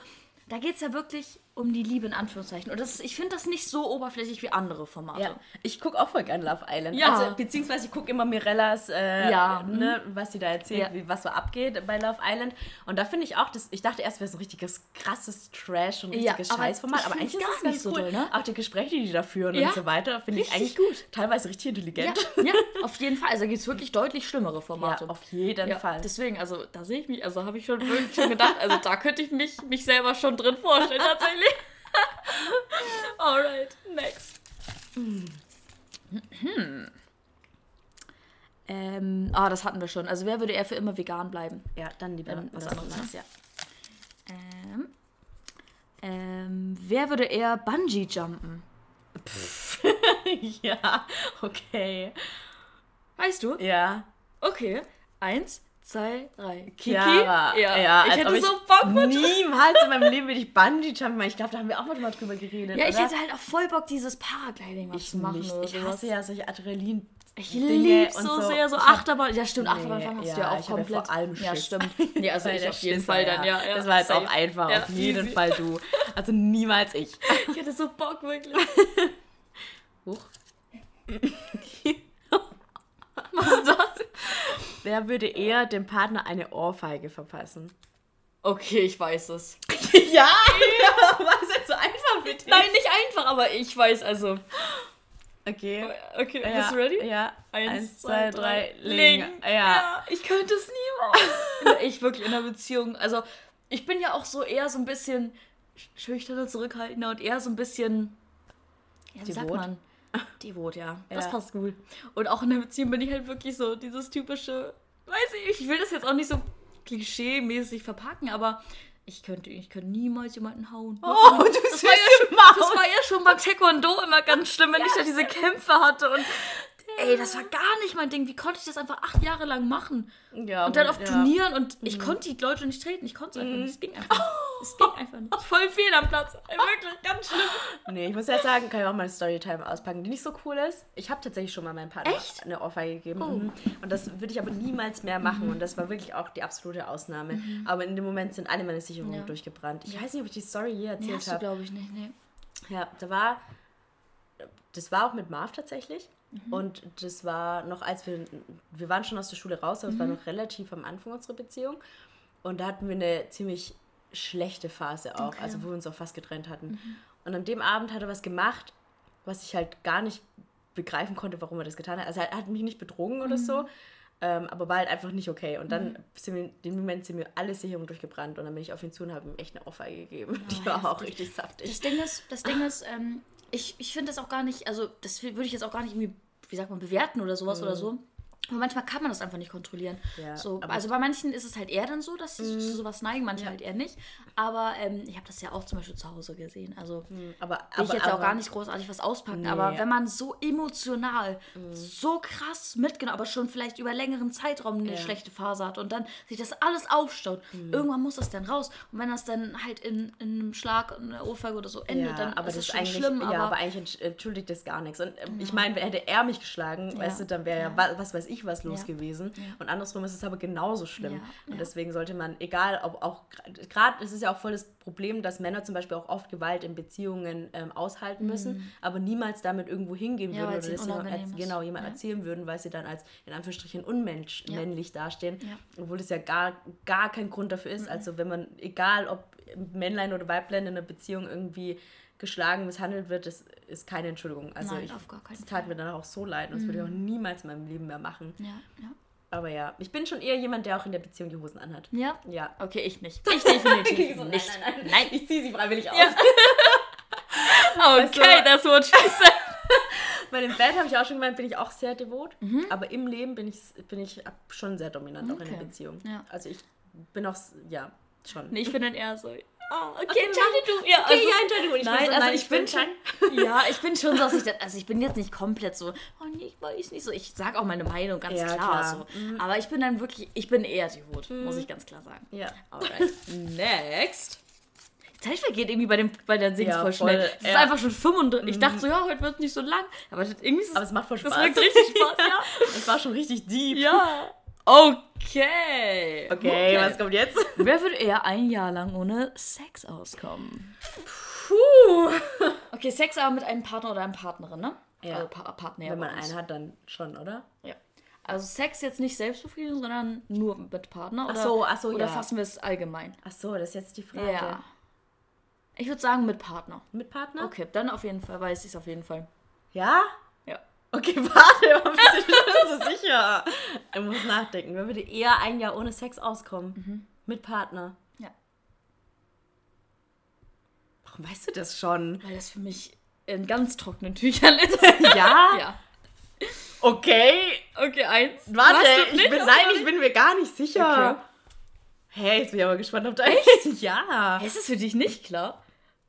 da geht es ja wirklich um die Liebe in Anführungszeichen. Und das, ich finde das nicht so oberflächlich wie andere Formate. Ja, ich gucke auch voll gerne Love Island. Ja. Also, beziehungsweise ich gucke immer Mirellas, äh, Ja, ne, was sie da erzählt, Ja. wie, was so abgeht bei Love Island. Und da finde ich auch, das, ich dachte erst, wäre so ein richtiges krasses Trash und Ja, richtiges aber Scheißformat. ich Aber eigentlich ist es nicht so cool. doll, ne? Auch die Gespräche, die die da führen Ja. und so weiter, finde ich eigentlich gut. teilweise richtig Ja, intelligent. ja, auf jeden Fall. Also gibt es wirklich deutlich schlimmere Ja, Formate. auf jeden Ja, Fall. Deswegen, also da sehe ich mich, also habe ich schon wirklich schon gedacht, also da könnte ich mich, mich selber schon drin vorstellen, tatsächlich. Alright, next. Hm. Ähm, ah, das hatten wir schon. Also wer würde eher für immer vegan bleiben? ja, dann lieber Ähm, was anderes. anderes, ja. Ähm, ähm, wer würde eher Bungee jumpen? ja, okay. Weißt du? Ja. Okay. Eins, zwei, drei. Kiki? Chiara. Ja, ich als hätte so Bock mit Niemals in meinem Leben würde ich Bungee jumpen. Ich glaube, da haben wir auch mal drüber- geredet. Ja, ich oder? hätte halt auch voll Bock, dieses Paragliding was ich zu machen. nicht. Ich hasse ja solche Adrenalin. Ich liebe so, so. sehr so Ich hab- Achterbahn. Ja, stimmt, Nee, Achterbahn hast du ja, ja auch ich hab ja komplett. vor allem ja, stimmt. Nee, also ich auf jeden Fall dann, ja. ja das war jetzt safe. auch einfach. Ja, auf jeden easy. Fall du. Also niemals ich. Ich hätte so Bock, wirklich. Huch. Was ist das? Wer würde eher dem Partner eine Ohrfeige verpassen? Okay, ich weiß es. ja, war es jetzt so einfach dich? Nein, nicht einfach, aber ich weiß also. Okay. Okay, Ja, bist du ready? Ja. Eins, zwei, drei, Ling. Ling. Ja. ich könnte es niemals. ich wirklich in einer Beziehung. Also, ich bin ja auch so eher so ein bisschen schüchterner, zurückhaltender und eher so ein bisschen. Ja, wie sagt man? Devot, ja. Das Ja. passt gut. Und auch in der Beziehung bin ich halt wirklich so dieses typische. Weiß ich, ich will das jetzt auch nicht so klischee-mäßig verpacken, aber ich könnte, ich könnte niemals jemanden hauen. Oh, du das süße war, ja schon, Maus. das war ja schon beim Taekwondo immer ganz schlimm, wenn ich da diese Kämpfe hatte. Und ey, das war gar nicht mein Ding. Wie konnte ich das einfach acht Jahre lang machen? Ja, Und dann auf ja. Turnieren und ich konnte die Leute nicht treten. Ich konnte es einfach nicht. Es ging einfach. Es ging einfach nicht. Voll fehl am Platz. Wirklich, ganz schlimm. Nee, ich muss jetzt sagen, kann ich auch mal eine Storytime auspacken, die nicht so cool ist. Ich habe tatsächlich schon mal meinem Partner Echt? eine Ohrfeige gegeben. Oh. Mhm. Und das würde ich aber niemals mehr machen. Und das war wirklich auch die absolute Ausnahme. Aber in dem Moment sind alle meine Sicherungen Ja. durchgebrannt. Ich weiß nicht, ob ich die Story je erzählt du, habe. glaube ich, nicht. Nee. Ja, da war. Das war auch mit Marv tatsächlich. Mhm. Und das war noch, als wir. Wir waren schon aus der Schule raus, aber es war Mhm. noch relativ am Anfang unserer Beziehung. Und da hatten wir eine ziemlich schlechte Phase auch, Okay. Mhm. also wo wir uns auch fast getrennt hatten. Und an dem Abend hat er was gemacht, was ich halt gar nicht begreifen konnte, warum er das getan hat. Also er hat mich nicht betrogen oder Mhm. so, ähm, aber war halt einfach nicht okay. Und dann sind wir, in dem Moment sind mir alle Sicherungen durchgebrannt und dann bin ich auf ihn zu und habe ihm echt eine Ohrfeige gegeben. Die war auch richtig saftig. Das Ding ist, das Ding ist, ähm, ich, ich finde das auch gar nicht, also das würde ich jetzt auch gar nicht irgendwie, wie sagt man, bewerten oder sowas oder so. Aber manchmal kann man das einfach nicht kontrollieren. Ja, so, also bei manchen ist es halt eher dann so, dass sie zu sowas neigen, manche halt eher nicht. Aber ähm, ich habe das ja auch zum Beispiel zu Hause gesehen. Also Aber, will ich jetzt aber, auch gar nicht großartig was auspacken. Nee. Aber wenn man so emotional, so krass mitgenommen, aber schon vielleicht über längeren Zeitraum eine Ja. schlechte Phase hat und dann sich das alles aufstaut, irgendwann muss das dann raus. Und wenn das dann halt in, in einem Schlag, einer Ohrfeige oder so endet, Ja, dann aber ist das ist eigentlich, schlimm. ja, aber, aber eigentlich entsch- entschuldigt das gar nichts. Und ähm, ich meine, hätte er mich geschlagen, weißt du, dann wäre ja, wa- was weiß ich, ich was los Ja. gewesen. Ja. Und andersrum ist es aber genauso schlimm. Und deswegen sollte man, egal ob auch, gerade ist es ja auch voll das Problem, dass Männer zum Beispiel auch oft Gewalt in Beziehungen ähm, aushalten müssen, aber niemals damit irgendwo hingehen Mhm. Würden oder es das ihnen jemand, ist. genau, jemand erzählen würden, weil sie dann als in Anführungsstrichen unmännlich dastehen. Obwohl das ja gar, gar kein Grund dafür ist. Also wenn man, egal ob Männlein oder Weiblein in einer Beziehung irgendwie geschlagen, misshandelt wird, das ist keine Entschuldigung. Also Nein, ich, auf gar keinen das tat mir dann auch so leid und das würde ich auch niemals in meinem Leben mehr machen. Ja, ja. Aber ja, ich bin schon eher jemand, der auch in der Beziehung die Hosen anhat. Ja? Ja. Okay, ich nicht. Ich definitiv So, nicht. Nein, nein, nein. Ich ziehe sie freiwillig aus. Ja. Okay, Also- what she said. Bei dem Bett habe ich auch schon gemeint, bin ich auch sehr devot. Mhm. Aber im Leben bin ich, bin ich schon sehr dominant auch in der Okay. Beziehung. Ja. Also ich bin auch, ja, schon. Nee, ich bin dann eher so. Oh, okay, entscheide du. Ja, Okay, also, ja, Entschuldigung. Ich Nein, bin so, also nein, ich bin schon, ja, ich bin schon so, dass ich das, also ich bin jetzt nicht komplett so, oh nee, ich weiß nicht so, ich sage auch meine Meinung ganz Ja, klar, klar. so, aber ich bin dann wirklich, ich bin eher devot, muss ich ganz klar sagen. Ja. Alright, next. Die Zeit vergeht irgendwie bei, dem, bei der Sings Ja, voll voll, schnell. Es ist ja. einfach schon 35. Ich dachte so, ja, heute wird es nicht so lang. Aber das, irgendwie ist es, Aber es macht voll das Spaß. macht richtig Spaß, ja. Es war schon richtig deep. ja. Okay. Okay, was kommt jetzt? Wer würde eher ein Jahr lang ohne Sex auskommen? Puh. Okay, Sex aber mit einem Partner oder einer Partnerin, ne? Ja. Also pa Partner. Wenn man einen hat, dann schon, oder? Ja. Also Sex jetzt nicht Selbstbefriedigung, sondern nur mit Partner. Oder, Ach so, ach so, Oder ja. fassen wir es allgemein? Ach so, das ist jetzt die Frage. Ja. Ich würde sagen mit Partner. Mit Partner? Okay, dann auf jeden Fall weiß ich es auf jeden Fall. Ja? Okay, warte, warum bist du schon so sicher? Ich muss nachdenken. Wer würde eher ein Jahr ohne Sex auskommen? Mit Partner. Ja. Warum weißt du das schon? Weil das für mich in ganz trockenen Tüchern ist. Ja? ja. Okay. Okay, eins. Warte, du ich bin, nein, ich bin mir gar nicht sicher. Okay. Hey, jetzt bin ich aber gespannt auf dein. Echt? Ja. Ist es für dich nicht klar?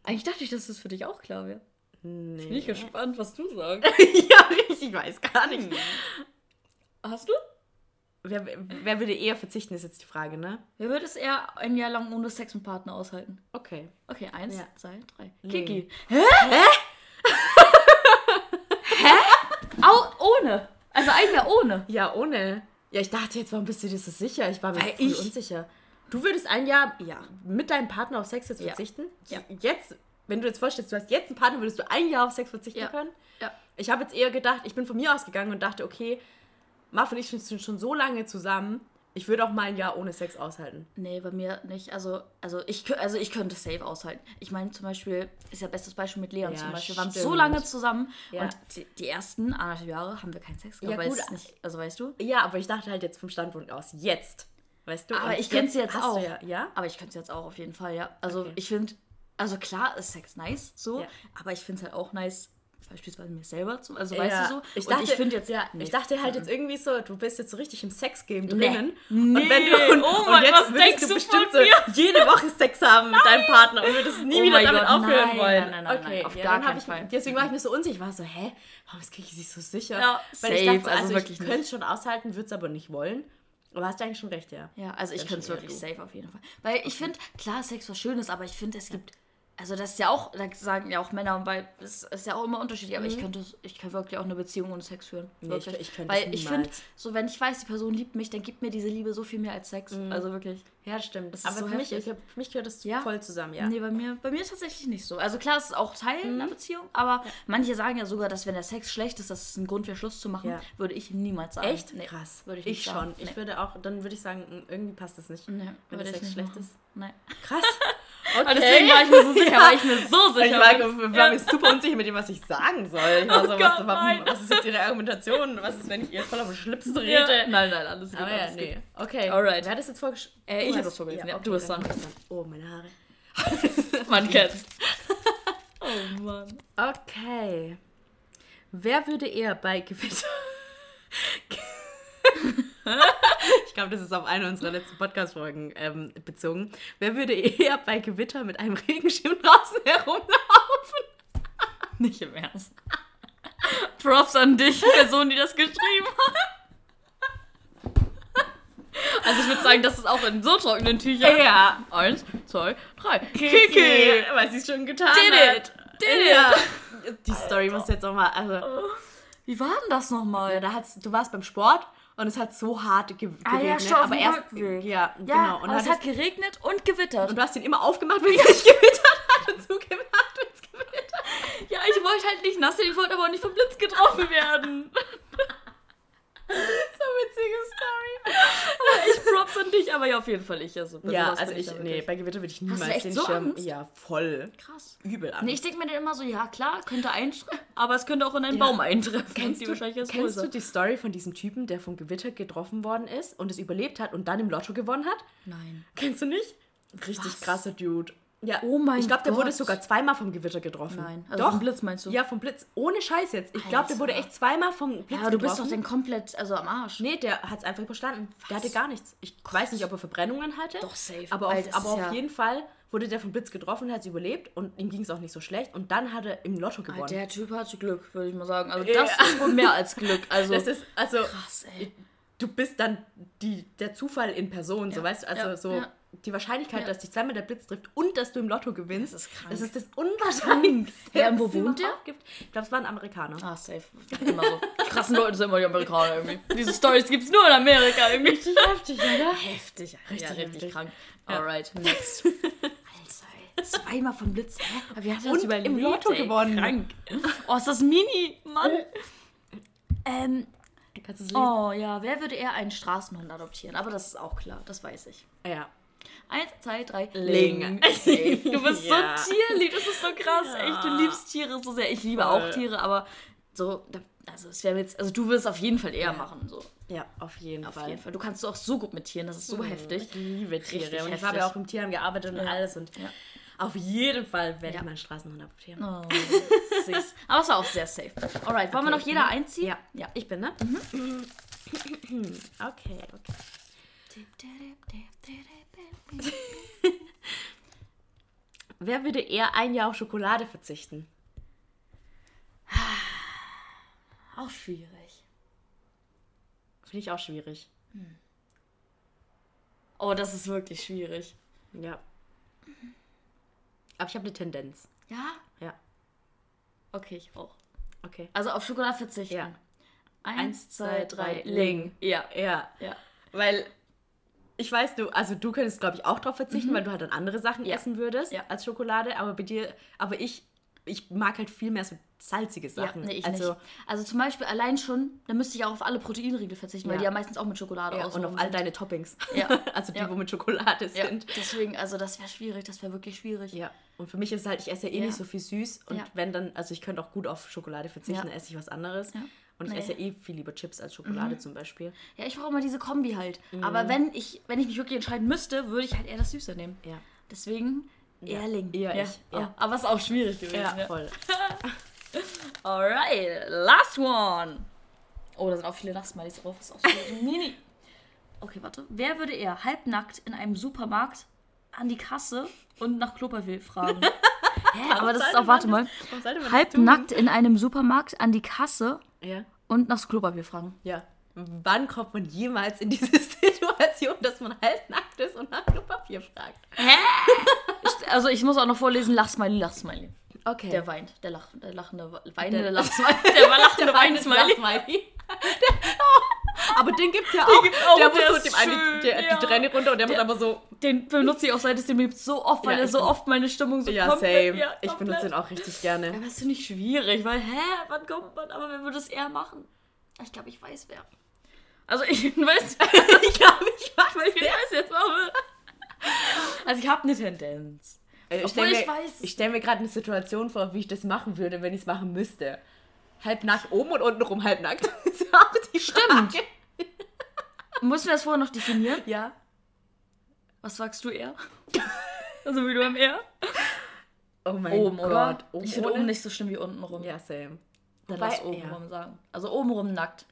Eigentlich dachte ich, dass es für dich auch klar wäre. Nee. Bin ich gespannt, was du sagst. ja, ich weiß gar nicht. Hast du? Wer, wer würde eher verzichten, ist jetzt die Frage, ne? Wer würde es eher ein Jahr lang ohne Sex mit Partner aushalten? Okay. Okay, eins, Ja. zwei, drei. Nee. Kiki. Hä? Hä? Au, ohne. Also ein Jahr ohne. Ja, ohne. Ja, ich dachte jetzt, warum bist du dir so sicher? Ich war mir ich- unsicher. Du würdest ein Jahr Ja. mit deinem Partner auf Sex jetzt verzichten? Ja. Jetzt, wenn du jetzt vorstellst, du hast jetzt einen Partner, würdest du ein Jahr auf Sex verzichten Ja. können? Ja. Ich habe jetzt eher gedacht, ich bin von mir ausgegangen und dachte, okay, Marv und ich sind schon so lange zusammen, ich würde auch mal ein Jahr ohne Sex aushalten. Nee, bei mir nicht. Also, also, ich, also ich könnte safe aushalten. Ich meine, zum Beispiel, ist ja bestes Beispiel mit Leon Ja, zum Beispiel. Wir waren so lange zusammen Ja. und die, die ersten anderthalb Jahre haben wir keinen Sex gehabt. Ja, gut. nicht, also weißt du? Ja, aber ich dachte halt jetzt vom Standpunkt aus, jetzt. Weißt du? Aber ich könnte sie jetzt auch. Ja, ja? Aber ich könnte es jetzt auch auf jeden Fall, ja. Also Okay. ich finde, also klar ist Sex nice, so, Ja. aber ich finde es halt auch nice, beispielsweise mir selber zu, also Ja. weißt du so. Ich Und dachte, ich finde jetzt, ja, nee. ich dachte halt jetzt irgendwie so, du bist jetzt so richtig im Sexgame drinnen. Nee. Und wenn du und, Oh und Mann, jetzt denkst du bestimmt so jede Woche Sex haben mit deinem Partner und würdest nie Oh wieder mein damit Gott, aufhören nein, wollen. nein, nein, nein, okay, nein, auf ja, gar keinen ich, Fall. Deswegen war ich mir so unsicher. Ich war so, hä, warum ist Kiki sich so sicher? Ja, Weil ich safe, dachte, so, also also, wirklich ich könnte es schon aushalten, würde es aber nicht wollen. Aber hast du eigentlich schon recht, ja. Ja, also ich könnte es wirklich safe auf jeden Fall. Weil ich finde, klar, Sex was Schönes, aber ich finde, es gibt. Also das ist ja auch, da sagen ja auch Männer, weil es ist ja auch immer unterschiedlich, aber ich könnte ich kann wirklich auch eine Beziehung ohne Sex führen. Nee, ich- ich könnte Weil ich finde, so wenn ich weiß, die Person liebt mich, dann gibt mir diese Liebe so viel mehr als Sex. Also wirklich. Ja, stimmt. ist aber so für, mich, ich, für mich gehört das Ja. voll zusammen, ja. Nee, bei mir, bei mir tatsächlich nicht so. Also klar, es ist auch Teil einer Beziehung, aber manche sagen ja sogar, dass wenn der Sex schlecht ist, das ist ein Grund für Schluss zu machen, Ja. würde ich niemals sagen. Echt? Nee, Krass. Würde ich, ich schon. sagen. Ich Nee. würde auch, dann würde ich sagen, irgendwie passt das nicht. Nee, wenn der Sex schlecht machen. ist. Nee. Krass. Aber deswegen war ich mir so sicher, weil ich mir so sicher Ich war, war mir super unsicher mit dem, was ich sagen soll. Ich war so, Oh was, Gott, was ist jetzt ihre Argumentation? Was ist, wenn ich ihr jetzt voll auf den Schlips trete? Ja. Nein, nein, alles gut. Aber ja, nee. gut. Okay. Alright. Wer hat das jetzt vorgeschlagen? Äh, ich hab das vorgelesen, ja. Du bist dran. Oh, meine Haare. Man kennt's. oh Mann. Okay. Wer würde eher bei Gewitter... ich glaube, das ist auf eine unserer letzten Podcast-Folgen ähm, bezogen. Wer würde eher bei Gewitter mit einem Regenschirm draußen herumlaufen? Nicht im Ernst. Props an dich, Person, die das geschrieben hat. Also ich würde sagen, das ist auch in so trockenen Tüchern. Ja. Eins, zwei, drei. Kiki, weil sie es schon getan Did hat. it, did ja. Die Story muss jetzt auch mal, also, Wie war denn das ja, nochmal? da hat's, du warst beim Sport Und es hat so hart ge geregnet. Ah ja, schon auf aber erst, Rückweg. ja, Ja, genau. Und, es hat geregnet und gewittert. und du hast ihn immer aufgemacht, wenn es nicht gewittert hat und zugemacht, wenn es gewittert hat. ja, ich wollte halt nicht nass sein, ich wollte aber auch nicht vom Blitz getroffen werden. So witzige Story. aber ich props an dich, aber ja, auf jeden Fall ich. Also, Ja, also ich, da nee, bei Gewitter würde ich niemals den so Schirm. Angst? Ja, voll. Krass. Übel an. Nee, ich denke mir dann immer so, ja klar, könnte eintreffen, aber es könnte auch in einen Baum eintreffen. Kennst, du, kennst du die Story von diesem Typen, der vom Gewitter getroffen worden ist und es überlebt hat und dann im Lotto gewonnen hat? Nein. Kennst du nicht? Richtig Was? krasser Dude. Ja, Oh mein Ich glaube, der wurde Gott. sogar zweimal vom Gewitter getroffen. Nein. Also Doch. vom Blitz meinst du? Ja, vom Blitz. Ohne Scheiß jetzt. Ich glaube, der wurde echt zweimal vom Blitz Ja, aber du bist doch getroffen. dann komplett, also am Arsch. Nee, der hat es einfach überstanden. Der hatte gar nichts. Ich weiß nicht, ob er Verbrennungen hatte. Doch, safe. Aber auf, aber auf ja- jeden Fall wurde der vom Blitz getroffen, hat es überlebt und ihm ging es auch nicht so schlecht. Und dann hat er im Lotto Ah, gewonnen. Der Typ hatte Glück, würde ich mal sagen. Also Ja. das ist wohl mehr als Glück. Also das ist, also, krass, ey. du bist dann die, der Zufall in Person, so Ja. weißt du, also Ja. so Ja. Die Wahrscheinlichkeit, Ja. dass dich zweimal der Blitz trifft und dass du im Lotto gewinnst, Das ist krank. das ist das Unwahrscheinlichste. Ja, und wo wohnt der? Gibt. Ich glaube, es war ein Amerikaner. Ah, safe. Immer so. Krassen Leute sind immer die Amerikaner irgendwie. Diese Stories gibt es nur in Amerika irgendwie. Richtig heftig, oder? heftig. Richtig ja, richtig heftig. krank. Ja. Alright, next. Alter. Zweimal vom Blitz. Aber wie hat er das Und überlebt? im Lotto ey? gewonnen. Krank. Oh, ist das Mini, Mann. Ähm, es lesen? oh ja, wer würde eher einen Straßenhund adoptieren? Aber das ist auch klar, das weiß ich. Ja. Eins, zwei, drei. Ling. Du bist Ja. so tierlieb, das ist so krass. Ja. Echt, du liebst Tiere so sehr. Ich liebe Voll. auch Tiere, aber so, also es wäre jetzt, also du wirst auf jeden Fall eher machen. So. Ja, auf jeden Auf Fall. jeden Fall. Du kannst auch so gut mit Tieren, das ist so heftig. Ich liebe Tiere. Richtig und ich habe ja auch im Tierheim gearbeitet und Ja. alles. Und Ja. auf jeden Fall werde Ja. ich meinen Straßenhund adoptieren. Oh, süß. Aber es war auch sehr safe. Alright, wollen wir noch jeder einziehen? Ja. Ja. Ich bin, ne? okay, okay. Wer würde eher ein Jahr auf Schokolade verzichten? Auch schwierig. Finde ich auch schwierig. Oh, das ist wirklich schwierig. Ja. Aber ich habe eine Tendenz. Ja? Ja. Okay, ich auch. Okay. Also auf Schokolade verzichten. Ja. Eins, zwei, drei. Ling. Ja. Ja. Ja. Weil ich weiß, du, also du könntest, glaube ich, auch darauf verzichten, weil du halt dann andere Sachen Mhm. Ja. essen würdest Ja. als Schokolade. Aber bei dir, aber ich, ich mag halt viel mehr so salzige Ja, Sachen. nee, ich also, nicht. Also zum Beispiel allein schon, da müsste ich auch auf alle Proteinriegel verzichten, weil Ja. die ja meistens auch mit Schokolade Ja, aus und auf all deine Toppings. Ja. also die, Ja. wo mit Schokolade Ja, sind. deswegen, also das wäre schwierig, das wäre wirklich schwierig. Ja. Und für mich ist es halt, ich esse ja eh Ja. nicht so viel süß. Und Ja. wenn dann, also ich könnte auch gut auf Schokolade verzichten, Ja. dann esse ich was anderes. Ja. Und ich Nee. Mhm. esse ja eh viel lieber Chips als Schokolade zum Beispiel. Ja, ich brauche immer diese Kombi halt. Mhm. Aber wenn ich, wenn ich mich wirklich entscheiden müsste, würde ich halt eher das Süße nehmen. Ja. Deswegen eher Ling. eher ja. ich, Ja. ja. Aber es ist auch schwierig gewesen. Ja, Ja, voll. Alright, last one. Oh, da sind auch viele Lachsmilies drauf. Das ist auch so mini. Okay, warte. Wer würde eher halbnackt in einem Supermarkt an die Kasse und nach Klopapier fragen? Hä, aber das ist auch, warte mal. Halbnackt in einem Supermarkt an die Kasse? Ja. und nach Klopapier fragen. Ja. Wann kommt man jemals in diese Situation, dass man halbnackt ist und nach Klopapier fragt? Ich, also ich muss auch noch vorlesen, Lachsmiley, Lachsmiley. Okay. Der weint, der, lach, der lachende, weinende Der- Lachsmiley. Der lachende Weinsmiley. Weinsmiley. Aber den gibt's ja auch. gibt's auch, der der muss so dem schön, der, ja. die Träne runter und der macht aber so. Den benutze ich auch seit es den gibt so oft, weil Ja, er so oft meine Stimmung so Ja, komplett... same. Ja, ich benutze den auch richtig gerne. Aber ist nicht schwierig, weil, hä, wann kommt man? Aber wer würde es eher machen? Ich glaube, ich weiß wer. Also ich weiß, ich glaube, ich weiß. weil ich weiß jetzt mal. Also ich habe eine Tendenz. Äh, Ich Obwohl stelle ich mir, weiß es ich stell mir gerade eine Situation vor, wie ich das machen würde, wenn ich es machen müsste. Halbnackt oben und unten rum halbnackt. Das ist auch die Stimmt. Frage. Müssen wir das vorher noch definieren? Ja. Was sagst du eher? Also wie du am eher? Oh mein Oben, Gott. oder? Oben ich finde oben nicht so schlimm wie unten rum. Ja, same. Dann Wobei, lass oben ja. rum sagen. Also oben rum nackt.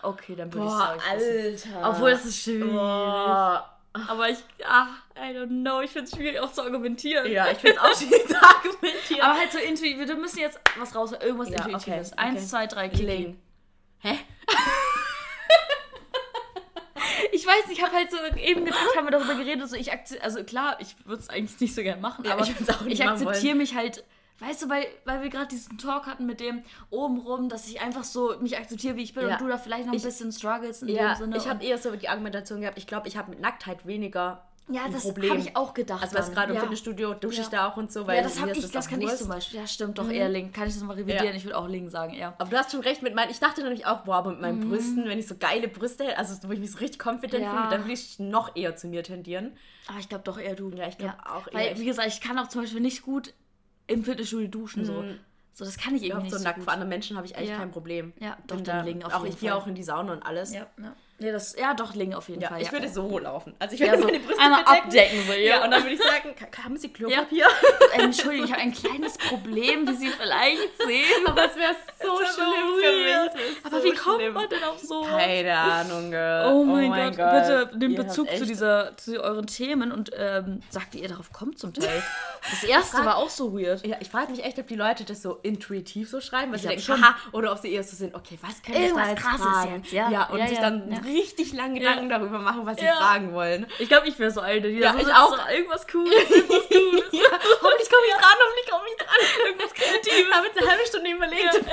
Okay, dann würde ich sagen. Alter. Obwohl das ist schwierig. Boah. Aber ich, ach, I don't know, ich finde es schwierig auch zu argumentieren. Ja, ich finde es auch schwierig zu argumentieren. Aber halt so intuitiv, wir müssen jetzt was raus, irgendwas Ja, Intuitives. okay, Eins, okay. zwei, drei. Kling. Hä? Ich weiß ich habe halt so eben gedacht, haben wir darüber geredet, so ich akze- also klar, ich würde es eigentlich nicht so gerne machen, Ja, aber ich ich akzeptiere mich halt Weißt du, weil, weil wir gerade diesen Talk hatten mit dem obenrum, dass ich einfach so mich akzeptiere, wie ich bin Ja. und du da vielleicht noch ein Ich- bisschen struggles in Ja, dem Sinne. ich habe eher so die Argumentation gehabt, ich glaube, ich habe mit Nacktheit weniger ja, das habe ich auch gedacht. Also was gerade im ja. Fitnessstudio dusche Ja. ich da auch und so, weil Ja, das, hab ist ich, das auch kann ich Wurst. zum Beispiel. Ja, stimmt doch, eher Link. Kann ich das mal revidieren? Ja. Ich würde auch Link sagen, ja. Aber du hast schon recht mit meinen, ich dachte nämlich auch, boah, aber mit meinen Brüsten, wenn ich so geile Brüste hätte, also wo ich mich so richtig confident Ja. fühle, dann will ich noch eher zu mir tendieren. Aber ich glaube doch eher du. Ja, ich glaub auch eher Weil, ich. wie gesagt, ich kann auch zum Beispiel nicht gut im Fitnessstudio duschen. So. Mhm. so, das kann ich irgendwie Auch nicht so so nackt gut. vor anderen Menschen habe ich eigentlich kein Problem. Ja, doch, Bin dann da, Lingen auf auch jeden ich gehe Fall. auch in die Sauna und alles. Ja, ja. Nee, das, ja, doch, Lingen auf jeden Ja, Fall. ich ja, würde ja. so laufen. Also ich Ja, würde so meine Brüste einmal bedecken. abdecken, so, ja. Ja, und dann würde ich sagen, "Ka- haben Sie Klopapier? Ähm, Entschuldigung, ich habe ein kleines Problem, wie Sie vielleicht sehen. Aber es wäre so Das schlimm so Aber so wie kommt schlimm. man denn auf so? Keine Ahnung, Girl. Oh mein, Gott. bitte nehmt Bezug zu, dieser, zu euren Themen und ähm, sagt, wie ihr darauf kommt zum Teil. Das erste war auch so weird. Ja, ich frage mich echt, ob die Leute das so intuitiv so schreiben, weil sie glaub denken, schon. haha, oder ob sie eher so sind, okay, was kann ich da jetzt Krasses jetzt, ja. Ja, und Ja, sich ja, dann ja. Richtig lange Gedanken darüber machen, was sie Ja. fragen wollen. Ich glaube, ich wäre so eine, die Ja, ich auch. So, irgendwas Cooles, irgendwas Cooles. ja, hoffentlich komme ich dran, hoffentlich komme ich dran. Irgendwas Kreatives. Ich habe jetzt eine halbe Stunde überlegt.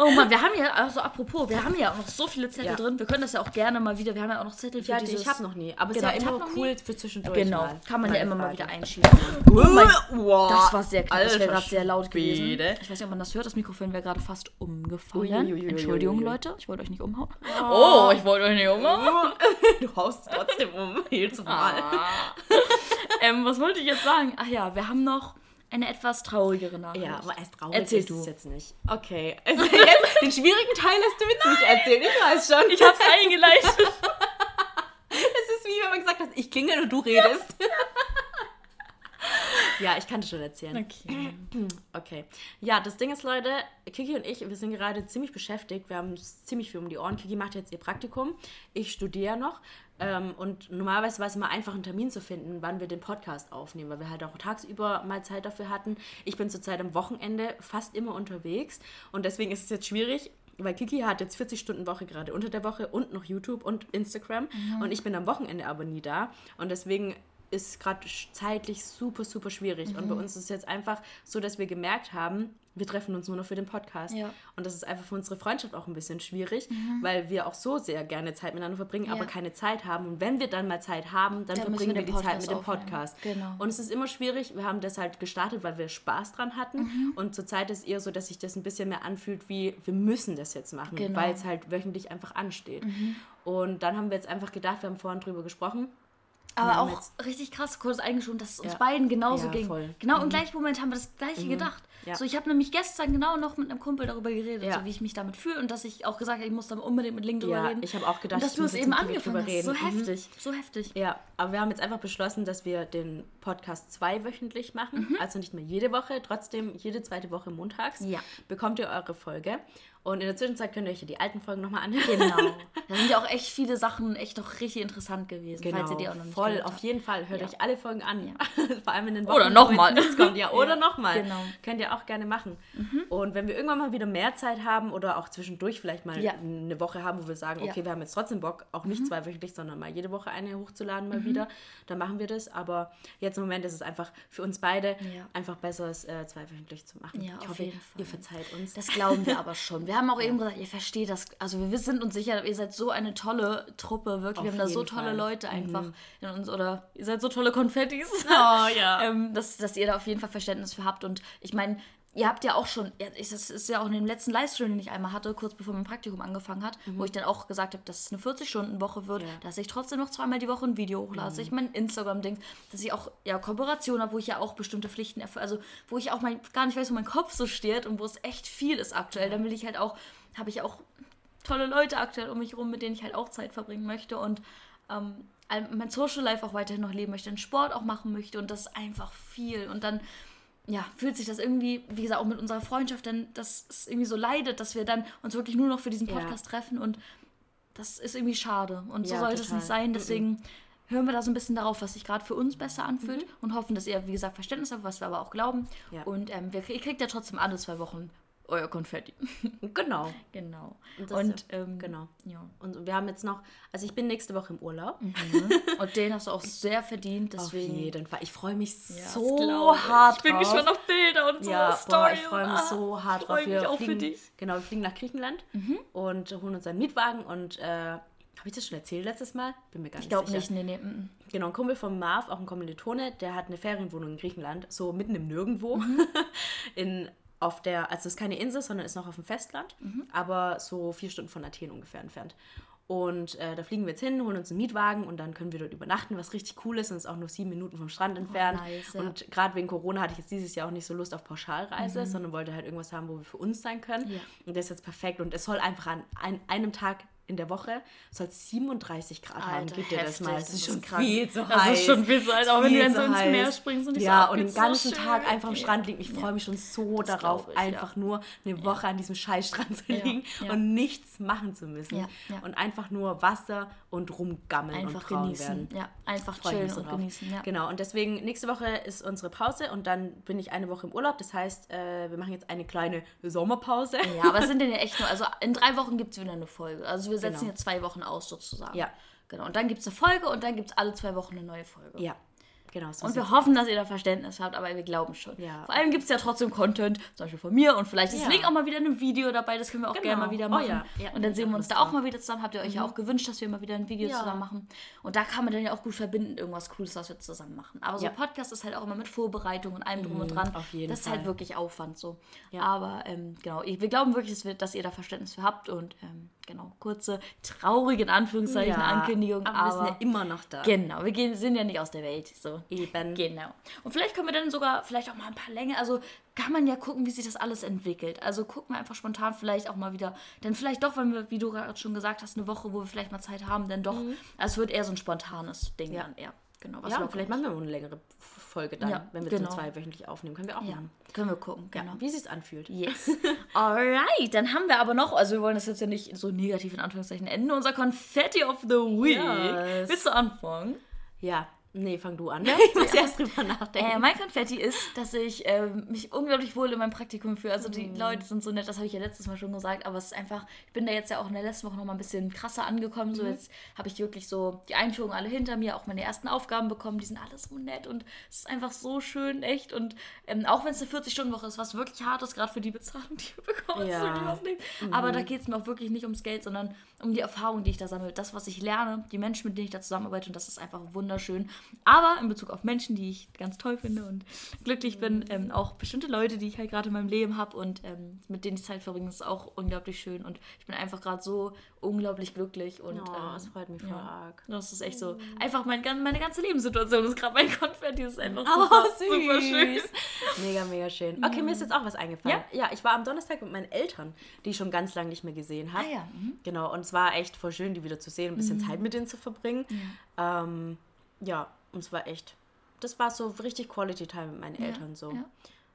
Oh Mann, wir haben ja, also apropos, wir haben ja auch noch so viele Zettel Ja. drin. Wir können das ja auch gerne mal wieder, wir haben ja auch noch Zettel für Ja, dieses... ich habe noch nie, aber es Genau, ist ich ja immer cool für zwischendurch Genau, mal. kann man ja immer mal wieder einschieben. Oh mein wow. Das war sehr knapp, das wäre gerade sehr laut gewesen. Ich weiß nicht, ob man das hört, das Mikrofon wäre gerade fast umgefallen. Entschuldigung, Leute, ich wollte euch nicht umhauen. Oh, ich wollte euch nicht umhauen. Du haust trotzdem um, jedes Mal. ähm, was wollte ich jetzt sagen? Ach ja, wir haben noch eine etwas traurigere Nachricht. Ja, aber erst traurig Erzähl ist du. es jetzt nicht. Okay. Also jetzt, den schwierigen Teil lässt du jetzt nicht erzählen, ich weiß schon. Ich hab's eingeleitet. Es ist wie wenn man gesagt hat, ich klingel und du redest. Ja, ich kann das schon erzählen. Okay. Okay. Ja, das Ding ist, Leute, Kiki und ich, wir sind gerade ziemlich beschäftigt. Wir haben ziemlich viel um die Ohren. Kiki macht jetzt ihr Praktikum. Ich studiere noch. Ähm, und normalerweise war es immer einfach, einen Termin zu finden, wann wir den Podcast aufnehmen, weil wir halt auch tagsüber mal Zeit dafür hatten. Ich bin zurzeit am Wochenende fast immer unterwegs. Und deswegen ist es jetzt schwierig, weil Kiki hat jetzt 40 Stunden Woche gerade unter der Woche und noch YouTube und Instagram. Und ich bin am Wochenende aber nie da. Und deswegen ist gerade zeitlich super, super schwierig. Und bei Mhm. uns ist es jetzt einfach so, dass wir gemerkt haben, wir treffen uns nur noch für den Podcast. Ja. Und das ist einfach für unsere Freundschaft auch ein bisschen schwierig, weil wir auch so sehr gerne Zeit miteinander verbringen, Mhm. Ja. aber keine Zeit haben. Und wenn wir dann mal Zeit haben, dann, Dann verbringen wir wir die Zeit mit dem Podcast. Podcast. Genau. Und es ist immer schwierig. Wir haben das halt gestartet, weil wir Spaß dran hatten. Mhm. Und zurzeit ist eher so, dass sich das ein bisschen mehr anfühlt, wie wir müssen das jetzt machen, Genau. Mhm. weil es halt wöchentlich einfach ansteht. Und dann haben wir jetzt einfach gedacht, wir haben vorhin drüber gesprochen. Aber auch richtig krass, kurz eingeschoben, dass es uns Ja. beiden genauso Ja, ging. voll. Genau im gleichen Moment haben wir das gleiche gedacht. Ja. So, ich habe nämlich gestern genau noch mit einem Kumpel darüber geredet, so wie ich mich damit fühle und dass ich auch gesagt habe, ich muss da unbedingt mit Link drüber Ja, reden. ich habe auch gedacht, und dass du muss es jetzt eben angefangen hast. So. Mhm. heftig, so heftig. Ja, aber wir haben jetzt einfach beschlossen, dass wir den Podcast zweiwöchentlich machen. Also nicht mehr jede Woche, trotzdem jede zweite Woche montags Ja. bekommt ihr eure Folge. Und in der Zwischenzeit könnt ihr euch ja die alten Folgen nochmal anhören. Genau. Da sind ja auch echt viele Sachen echt noch richtig interessant gewesen, falls ihr die auch noch nicht Voll, auf habt. jeden Fall. Hört Ja. euch alle Folgen an. Vor allem in den Wochen, Oder wo noch jetzt mal. nichts kommt. Ja, oder Ja, nochmal. genau. Mhm. Könnt ihr auch gerne machen. Und wenn wir irgendwann mal wieder mehr Zeit haben oder auch zwischendurch vielleicht mal Ja. eine Woche haben, wo wir sagen, Ja. Mhm. okay, wir haben jetzt trotzdem Bock, auch nicht zweiwöchentlich, sondern mal jede Woche eine hochzuladen mal wieder, dann machen wir das. Aber jetzt im Moment ist es einfach für uns beide Ja. einfach besser, es äh, zweiwöchentlich zu machen. Ja, ich auf hoffe, jeden Fall. ihr verzeiht uns. Das glauben wir aber schon. Wir haben auch eben gesagt, ihr versteht das. Also wir sind uns sicher, ihr seid so eine tolle Truppe, wirklich. wir Auf haben da so tolle Fall. Mhm. Leute einfach in uns. Oder ihr seid so tolle Konfettis. Oh, ja. ähm, dass, dass ihr da auf jeden Fall Verständnis für habt. Und ich meine, ihr habt ja auch schon, ja, das ist ja auch in dem letzten Livestream, den ich einmal hatte, kurz bevor mein Praktikum angefangen hat, wo ich dann auch gesagt habe, dass es eine 40-Stunden-Woche wird, Mhm. Ja. Mhm. dass ich trotzdem noch zweimal die Woche ein Video hochlade, dass ich mein Instagram-Ding, dass ich auch ja, Kooperation habe, wo ich ja auch bestimmte Pflichten erfülle, also wo ich auch mein, gar nicht weiß, wo mein Kopf so steht und wo es echt viel ist aktuell. Dann will ich halt auch, habe ich auch tolle Leute aktuell um mich rum, mit denen ich halt auch Zeit verbringen möchte und ähm, mein Social Life auch weiterhin noch leben möchte, einen Sport auch machen möchte und das ist einfach viel. Und dann, ja, fühlt sich das irgendwie, wie gesagt, auch mit unserer Freundschaft, denn dass es irgendwie so leidet, dass wir dann uns wirklich nur noch für diesen Ja. Podcast treffen und das ist irgendwie schade. Und so Ja, sollte es nicht sein. Deswegen hören wir da so ein bisschen darauf, was sich gerade für uns besser anfühlt Mhm. und hoffen, dass ihr, wie gesagt, Verständnis habt, was wir aber auch glauben. Ja. Und ähm, wir, ihr kriegt ja trotzdem alle zwei Wochen euer Konfetti. Genau. genau. Und Und, ähm, Genau. ja. Und wir haben jetzt noch, also ich bin nächste Woche im Urlaub. Und den hast du auch sehr verdient, Auf deswegen. jeden Fall. Ich freue mich Ja, so ich. hart Ich bin drauf. gespannt auf Bilder und so. Ja, Story boah, ich freue mich ah, so hart ich drauf. freu mich auch für fliegen, dich. Mhm. Genau, wir fliegen nach Griechenland und holen uns einen Mietwagen und äh, habe ich das schon erzählt letztes Mal? Bin mir gar Ich nicht glaube sicher. nicht, nee, nee. Genau, ein Kumpel von Marv, auch ein Kommilitone, der hat eine Ferienwohnung in Griechenland, so mitten im Nirgendwo. Mhm. in, auf der, also es ist keine Insel, sondern ist noch auf dem Festland, Mhm. aber so vier Stunden von Athen ungefähr entfernt. Und äh, da fliegen wir jetzt hin, holen uns einen Mietwagen und dann können wir dort übernachten, was richtig cool ist und ist auch nur sieben Minuten vom Strand entfernt. Oh, nice, ja. Und gerade wegen Corona hatte ich jetzt dieses Jahr auch nicht so Lust auf Pauschalreise, sondern wollte halt irgendwas haben, wo wir für uns sein können. Mhm. Ja. Und das ist jetzt perfekt. Und es soll einfach an ein, einem Tag in der Woche soll 37 Grad haben. Alter, Gib dir das mal. das Das ist schon krank. viel zu Das heiß. ist schon viel zu heiß, auch wenn du dann so ins. Meer springst und ich so, Ja, ach, und den so ganzen schön. Tag einfach am Ja. Strand liegen. Ich freue mich schon so darauf, glaub ich, einfach nur eine Woche an diesem Scheißstrand zu Ja, liegen ja. und nichts machen zu müssen. Ja, ja. Und einfach nur Wasser und rumgammeln Einfach und genießen. werden. Ja, einfach chillen so und drauf. genießen. Ja. Genau, und deswegen nächste Woche ist unsere Pause und dann bin ich eine Woche im Urlaub. Das heißt, äh, wir machen jetzt eine kleine Sommerpause. Ja, aber es sind denn ja echt nur, also in drei Wochen gibt es wieder eine Folge. Also wir setzen Genau. jetzt zwei Wochen aus sozusagen. Ja. Genau. Und dann gibt es eine Folge und dann gibt es alle zwei Wochen eine neue Folge. Ja, genau. So Und wir hoffen, dass ihr da Verständnis habt, aber wir glauben schon. Ja. Vor allem gibt es ja trotzdem Content, zum Beispiel von mir und vielleicht ist Ja. Link auch mal wieder in einem Video dabei, das können wir auch Genau. gerne mal wieder Oh machen. ja. Ja, und dann sehen wir uns da auch mal wieder zusammen. Habt ihr euch ja auch gewünscht, dass wir mal wieder ein Video zusammen machen. Und da kann man dann ja auch gut verbinden, irgendwas Cooles, was wir zusammen machen. Aber so Ja. Podcast ist halt auch immer mit Vorbereitung und allem drum und dran. auf jeden das ist Fall. halt wirklich Aufwand so. Ja. Aber ähm, genau, wir glauben wirklich, dass, wir, dass ihr da Verständnis für habt und ähm, genau, kurze, traurige in Anführungszeichen Ankündigung. Aber, wir sind ja immer noch da. Genau, wir gehen, sind ja nicht aus der Welt. So. Eben. Genau. Und vielleicht können wir dann sogar vielleicht auch mal ein paar Länge, also kann man ja gucken, wie sich das alles entwickelt. Also gucken wir einfach spontan vielleicht auch mal wieder, dann vielleicht doch, wenn wir, wie du gerade schon gesagt hast, eine Woche, wo wir vielleicht mal Zeit haben, dann doch. Also es wird eher so ein spontanes Ding Mhm. Ja. dann eher. Genau, was Ja, vielleicht machen wir mal eine längere Folge dann, Ja, wenn wir genau. so zwei wöchentlich aufnehmen. Können wir auch ja, machen. können wir gucken, genau. Wie es sich anfühlt. Yes. Alright, dann haben wir aber noch, also wir wollen das jetzt ja nicht so negativ in Anführungszeichen enden, unser Confetti of the Week. Yes. Willst du anfangen? Ja, nee, fang du an. Ich muss erst drüber nachdenken. Äh, mein Konfetti ist, dass ich ähm, mich unglaublich wohl in meinem Praktikum fühle. Also Mhm. die Leute sind so nett, das habe ich ja letztes Mal schon gesagt, aber es ist einfach, ich bin da jetzt ja auch in der letzten Woche noch mal ein bisschen krasser angekommen. Mhm. So jetzt habe ich wirklich so die Einführung alle hinter mir, auch meine ersten Aufgaben bekommen, die sind alle so nett und es ist einfach so schön, echt. Und ähm, auch wenn es eine 40-Stunden-Woche ist, was wirklich hart ist, gerade für die Bezahlung, die wir bekommen. Ja. Mhm. so, die was nicht. Aber da geht es mir auch wirklich nicht ums Geld, sondern um die Erfahrung, die ich da sammle, das, was ich lerne, die Menschen, mit denen ich da zusammenarbeite und das ist einfach wunderschön. Aber in Bezug auf Menschen, die ich ganz toll finde und glücklich bin, ähm, auch bestimmte Leute, die ich halt gerade in meinem Leben habe und ähm, mit denen ich Zeit verbringe, ist auch unglaublich schön und ich bin einfach gerade so unglaublich glücklich und Oh, ähm, das freut mich voll ja. arg. das ist echt so. Einfach mein, meine ganze Lebenssituation ist gerade mein Konfetti. Ist einfach Oh, super, süß. super schön. Mega, mega schön. Okay, mir ist jetzt auch was eingefallen. Ja? ich war am Donnerstag mit meinen Eltern, die ich schon ganz lange nicht mehr gesehen habe. Ah ja, mhm. Genau, und es war echt voll schön, die wieder zu sehen, ein bisschen Zeit mit denen zu verbringen. Ja. Ähm, ja, und es war echt, das war so richtig Quality Time mit meinen Eltern so. ja.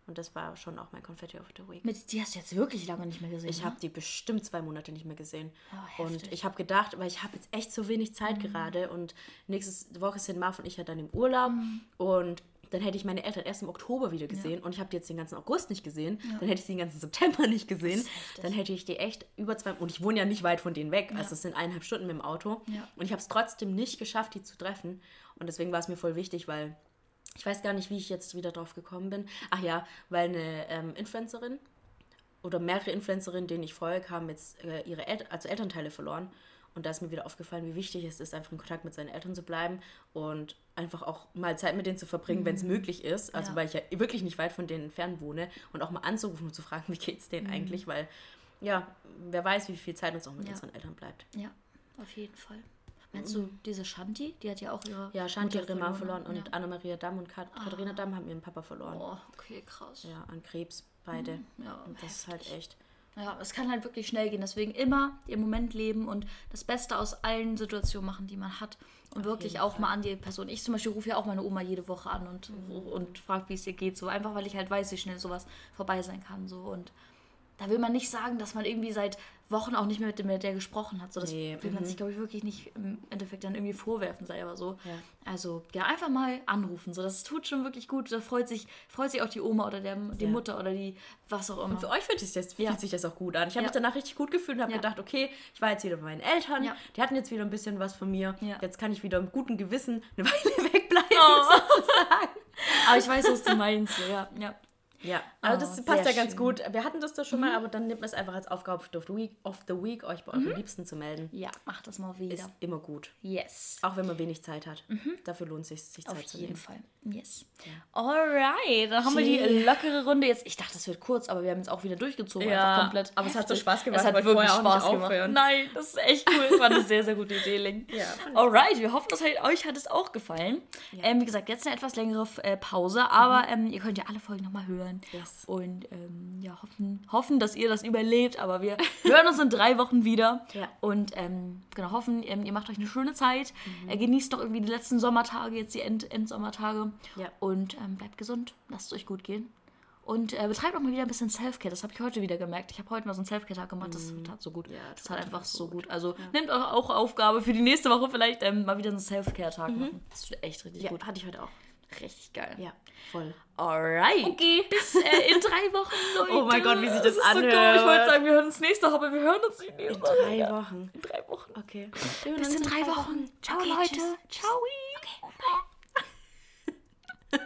Und das war schon auch mein Confetti of the Week. Mit, die hast du jetzt wirklich lange nicht mehr gesehen. Ich ne? habe die bestimmt zwei Monate nicht mehr gesehen. Oh, und. Mhm. ich habe gedacht, weil ich habe jetzt echt so wenig Zeit gerade und nächste Woche sind Marv und ich ja dann im Urlaub Mhm. und dann hätte ich meine Eltern erst im Oktober wieder gesehen und ich habe die jetzt den ganzen August nicht gesehen. Dann hätte ich sie den ganzen September nicht gesehen. Dann hätte ich die echt über zwei und ich wohne ja nicht weit von denen weg, also es sind eineinhalb Stunden mit dem Auto Ja. und ich habe es trotzdem nicht geschafft, die zu treffen und deswegen war es mir voll wichtig, weil ich weiß gar nicht, wie ich jetzt wieder drauf gekommen bin. Ach ja, weil eine ähm, Influencerin oder mehrere Influencerinnen, denen ich folge, haben jetzt äh, ihre El also Elternteile verloren. Und da ist mir wieder aufgefallen, wie wichtig es ist, einfach in Kontakt mit seinen Eltern zu bleiben und einfach auch mal Zeit mit denen zu verbringen, wenn es möglich ist. Also Ja. weil ich ja wirklich nicht weit von denen entfernt wohne und auch mal anzurufen und zu fragen, wie geht's denen eigentlich, weil ja, wer weiß, wie viel Zeit uns auch mit Ja. unseren Eltern bleibt. Ja, auf jeden Fall. Meinst du diese Shanti? Die hat ja auch ihre. Ja, Shanti hat ihre Mama verloren und Ja. Ah. Anna-Maria Damm und Kat Katharina Damm haben ihren Papa verloren. Oh, okay, krass. Ja, an Krebs, beide. Ja, und das ist halt echt. Ja, es kann halt wirklich schnell gehen. Deswegen immer im Moment leben und das Beste aus allen Situationen machen, die man hat. Und wirklich auch mal an die Person. Ich zum Beispiel rufe ja auch meine Oma jede Woche an und, Mhm. und frage, wie es ihr geht. So einfach, weil ich halt weiß, wie schnell sowas vorbei sein kann. So. Und da will man nicht sagen, dass man irgendwie seit Wochen auch nicht mehr mit, dem, mit der gesprochen hat. So, das Nee, will man mhm. sich, glaube ich, wirklich nicht im Endeffekt dann irgendwie vorwerfen, selber so. Ja. Also, ja, einfach mal anrufen. So, das tut schon wirklich gut. Da freut sich, freut sich auch die Oma oder der, die Ja. Mutter oder die, was auch immer. Für euch fühlt sich das, Ja. fühlt sich das auch gut an. Ich habe mich danach richtig gut gefühlt und habe gedacht, okay, ich war jetzt wieder bei meinen Eltern. Die hatten jetzt wieder ein bisschen was von mir. Jetzt kann ich wieder im guten Gewissen eine Weile wegbleiben. Oh. Aber ich weiß, was du meinst. Ja, ja. Ja, also Oh, das passt ja ganz schön. gut. Wir hatten das doch schon mal, aber dann nimmt man es einfach als Aufgabe of the Week, of the week euch bei euren Liebsten zu melden. ja, mach das mal wieder. Ist immer gut. yes. Auch wenn man wenig Zeit hat. Dafür lohnt es sich, sich Zeit Auf zu jeden nehmen. Fall. Yes. Alright, dann haben wir die lockere Runde jetzt. Ich dachte, das wird kurz, aber wir haben jetzt auch wieder durchgezogen. Ja, einfach komplett. aber es hat so. Spaß gemacht, Es hat wirklich Spaß gemacht. aufhören. Nein, das ist echt cool. War eine sehr, sehr gute Idee, Link. Ja, Alright, wir hoffen, dass euch, euch hat es auch gefallen. Ähm, wie gesagt, jetzt eine etwas längere äh, Pause, aber ähm, ihr könnt ja alle Folgen nochmal hören. Mhm. Yes. Und ähm, ja, hoffen, hoffen, dass ihr das überlebt. Aber wir hören uns in drei Wochen wieder. Ja. Und ähm, genau, hoffen, ähm, ihr macht euch eine schöne Zeit. Mhm. Äh, genießt doch irgendwie die letzten Sommertage, jetzt die End Endsommertage. Ja. Und ähm, bleibt gesund. Lasst es euch gut gehen. Und äh, betreibt auch mal wieder ein bisschen Selfcare. Das habe ich heute wieder gemerkt. Ich habe heute mal so einen Selfcare-Tag gemacht. Das tat so gut. Mhm. Ja, das das tat einfach so so gut. Also nehmt auch, auch Aufgabe für die nächste Woche vielleicht ähm, mal wieder einen Selfcare-Tag machen. Das ist echt richtig Ja, gut. hatte ich heute auch. Richtig geil. Ja, voll. Alright. Okay. Bis äh, in drei Wochen, Leute. Oh mein Gott, wie sich das So anhört. cool. Ich wollte sagen, wir hören uns nächste Woche, aber wir hören uns nicht nächste In drei Wochen. In drei Wochen. Okay. Bis in drei Wochen. Ciao, Okay, Leute. tschüss. Ciao.